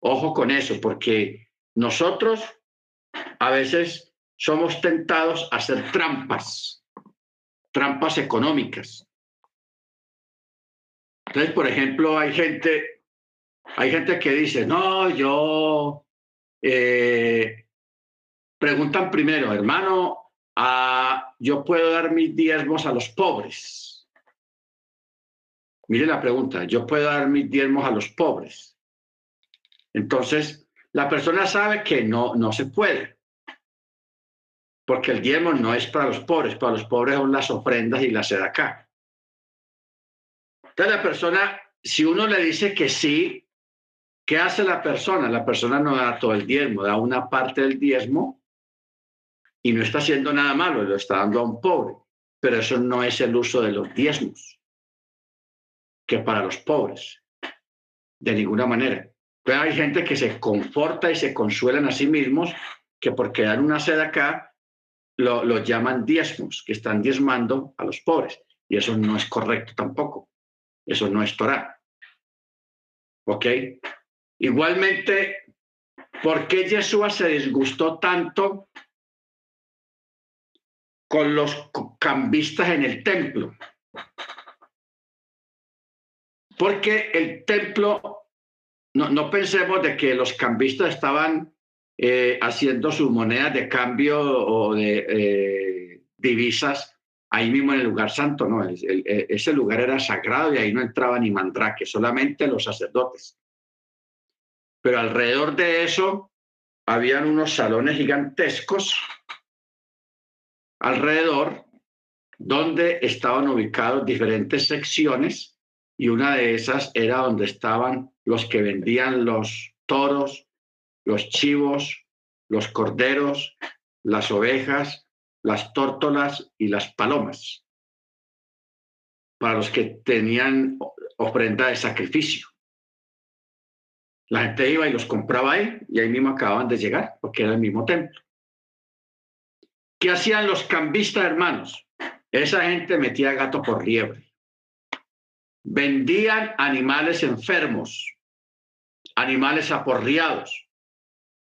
Ojo con eso, porque nosotros a veces somos tentados a hacer trampas, trampas económicas. Entonces, por ejemplo, hay gente hay gente que dice, no, yo, eh, preguntan primero, hermano, ah, yo puedo dar mis diezmos a los pobres. Mire la pregunta, yo puedo dar mis diezmos a los pobres. Entonces, la persona sabe que no, no se puede, porque el diezmo no es para los pobres, para los pobres son las ofrendas y la acá. Entonces, la persona, si uno le dice que sí, ¿Qué hace la persona? La persona no da todo el diezmo, da una parte del diezmo y no está haciendo nada malo, lo está dando a un pobre. Pero eso no es el uso de los diezmos, que para los pobres, de ninguna manera. Pero hay gente que se conforta y se consuelan a sí mismos que porque dan una sed acá, lo, lo llaman diezmos, que están diezmando a los pobres. Y eso no es correcto tampoco. Eso no es Torah. ¿Ok? Igualmente, ¿por qué Yeshua se disgustó tanto con los cambistas en el templo? Porque el templo, no, pensemos de que los cambistas estaban eh, haciendo sus monedas de cambio o de eh, divisas ahí mismo en el lugar santo, no, ese lugar era sagrado y ahí no entraba ni mandrake, solamente los sacerdotes. Pero alrededor de eso habían unos salones gigantescos alrededor donde estaban ubicados diferentes secciones y una de esas era donde estaban los que vendían los toros, los chivos, los corderos, las ovejas, las tórtolas y las palomas, para los que tenían ofrenda de sacrificio. La gente iba y los compraba ahí y ahí mismo acababan de llegar, porque era el mismo templo. ¿Qué hacían los cambistas, hermanos? Esa gente metía gato por liebre. Vendían animales enfermos, animales aporreados,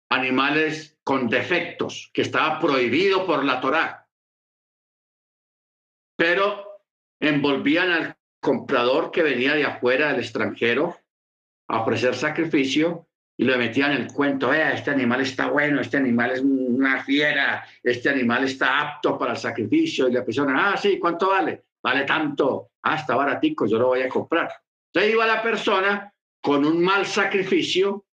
animales con defectos, que estaba prohibido por la Torá. Pero envolvían al comprador que venía de afuera del extranjero a ofrecer sacrificio y le metían el cuento, vea, este animal está bueno, este animal es una fiera, este animal está apto para el sacrificio, y la persona, ah, sí, ¿cuánto vale? Vale tanto, ah, está baratico, yo lo voy a comprar. Entonces iba la persona con un mal sacrificio,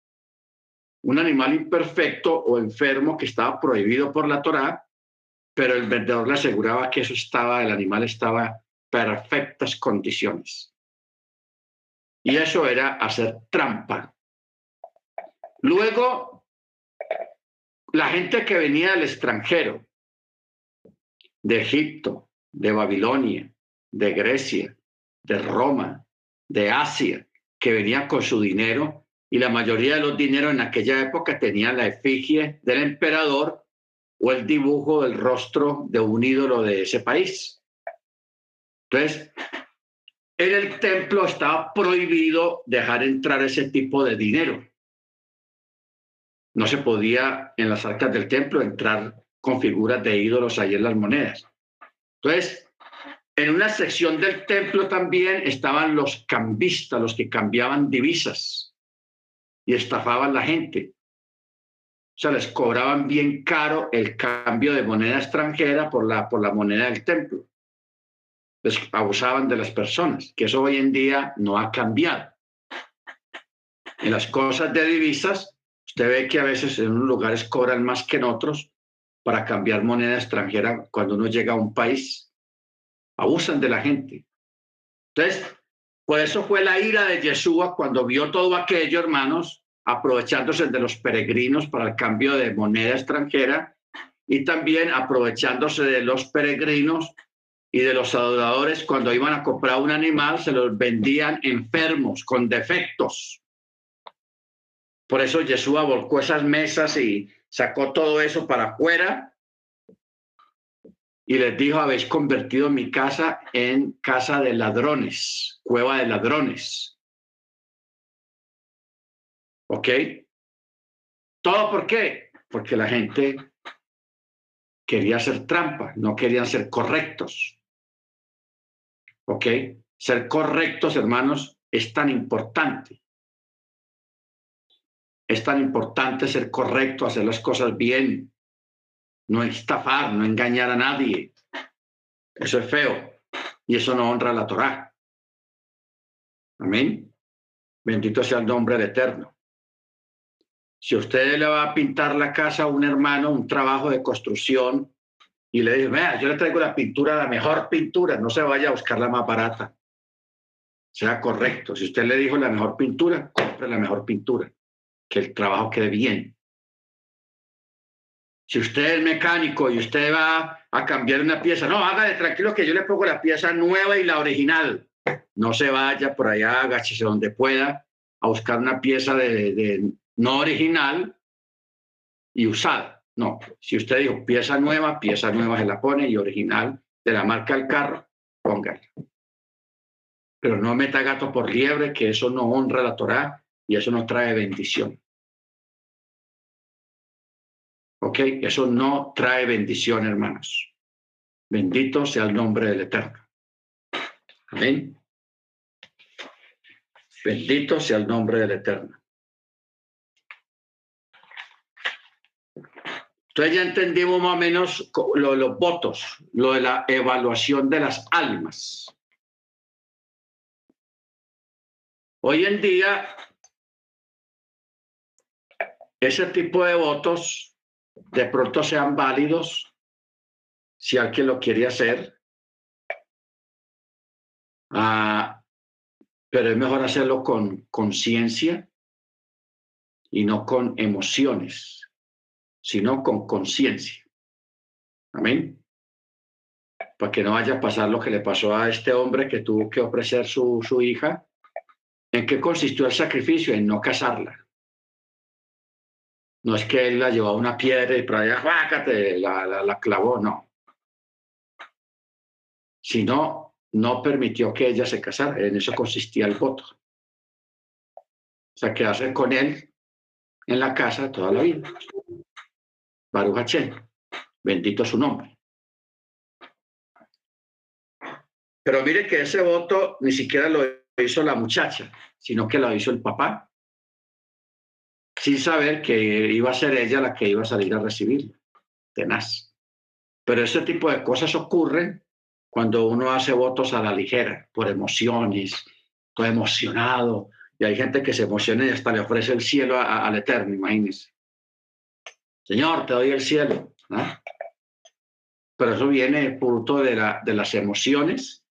un animal imperfecto o enfermo que estaba prohibido por la Torá, pero el vendedor le aseguraba que eso estaba, el animal estaba en perfectas condiciones. Y eso era hacer trampa. Luego, la gente que venía del extranjero, de Egipto, de Babilonia, de Grecia, de Roma, de Asia, que venía con su dinero, y la mayoría de los dineros en aquella época tenían la efigie del emperador o el dibujo del rostro de un ídolo de ese país. Entonces, en el templo estaba prohibido dejar entrar ese tipo de dinero. No se podía en las arcas del templo entrar con figuras de ídolos ahí en las monedas. Entonces, en una sección del templo también estaban los cambistas, los que cambiaban divisas y estafaban la gente. O sea, les cobraban bien caro el cambio de moneda extranjera por la, por la moneda del templo abusaban de las personas, que eso hoy en día no ha cambiado. En las cosas de divisas, usted ve que a veces en unos lugares cobran más que en otros para cambiar moneda extranjera cuando uno llega a un país. Abusan de la gente. Entonces, por eso fue la ira de Yeshua cuando vio todo aquello, hermanos, aprovechándose de los peregrinos para el cambio de moneda extranjera y también aprovechándose de los peregrinos y de los adoradores cuando iban a comprar un animal se los vendían enfermos, con defectos. Por eso Jesús volcó esas mesas y sacó todo eso para afuera y les dijo, habéis convertido mi casa en casa de ladrones, cueva de ladrones. ¿Ok? ¿Todo por qué? Porque la gente quería hacer trampa, no querían ser correctos. ¿Ok? Ser correctos, hermanos, es tan importante. Es tan importante ser correcto, hacer las cosas bien, no estafar, no engañar a nadie. Eso es feo y eso no honra la Torá. Amén. Bendito sea el nombre del Eterno. Si usted le va a pintar la casa a un hermano, un trabajo de construcción, y le dice, vea, yo le traigo la pintura, la mejor pintura, no se vaya a buscar la más barata. Sea correcto. Si usted le dijo la mejor pintura, compre la mejor pintura, que el trabajo quede bien. Si usted es mecánico y usted va a cambiar una pieza, no, hágale tranquilo que yo le pongo la pieza nueva y la original. No se vaya por allá, agáchese donde pueda a buscar una pieza de, no original y usada. No, si usted dijo pieza nueva, pieza nueva se la pone y original de la marca del carro, póngala. Pero no meta gato por liebre, que eso no honra la Torá y eso no trae bendición. ¿Ok? Eso no trae bendición, hermanos. Bendito sea el nombre del Eterno. Amén. Bendito sea el nombre del Eterno. Entonces ya entendimos más o menos lo de los votos, lo de la evaluación de las almas. Hoy en día, ese tipo de votos de pronto sean válidos si alguien lo quiere hacer, ah, pero es mejor hacerlo con conciencia y no con emociones sino con conciencia. Amén. Para que no vaya a pasar lo que le pasó a este hombre que tuvo que ofrecer su, su hija. ¿En qué consistió el sacrificio? En no casarla. No es que él la llevó a una piedra y para allá, la, la clavó, no. Sino, no permitió que ella se casara. En eso consistía el voto. O sea, quedarse con él en la casa toda la vida. Baruch bendito su nombre. Pero mire que ese voto ni siquiera lo hizo la muchacha, sino que lo hizo el papá, sin saber que iba a ser ella la que iba a salir a recibirlo. Tenaz. Pero ese tipo de cosas ocurren cuando uno hace votos a la ligera, por emociones, todo emocionado. Y hay gente que se emociona y hasta le ofrece el cielo al Eterno, imagínense. Señor, te doy el cielo. Pero eso viene fruto de, de las emociones.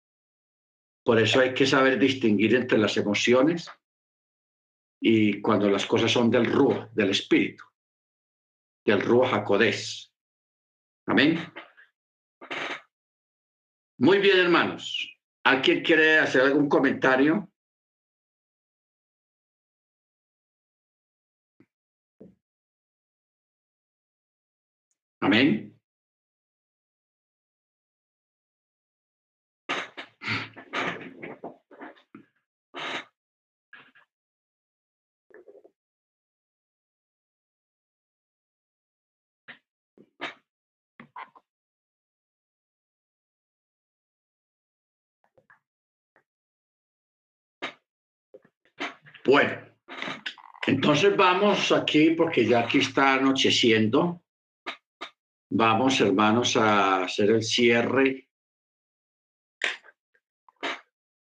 Por eso hay que saber distinguir entre las emociones y cuando las cosas son del Rúa, del Espíritu, del Rúa Jacodés. Amén. Muy bien, hermanos. ¿Alguien quiere hacer algún comentario? Amén. Bueno, entonces vamos aquí porque ya aquí está anocheciendo. Vamos, hermanos, a hacer el cierre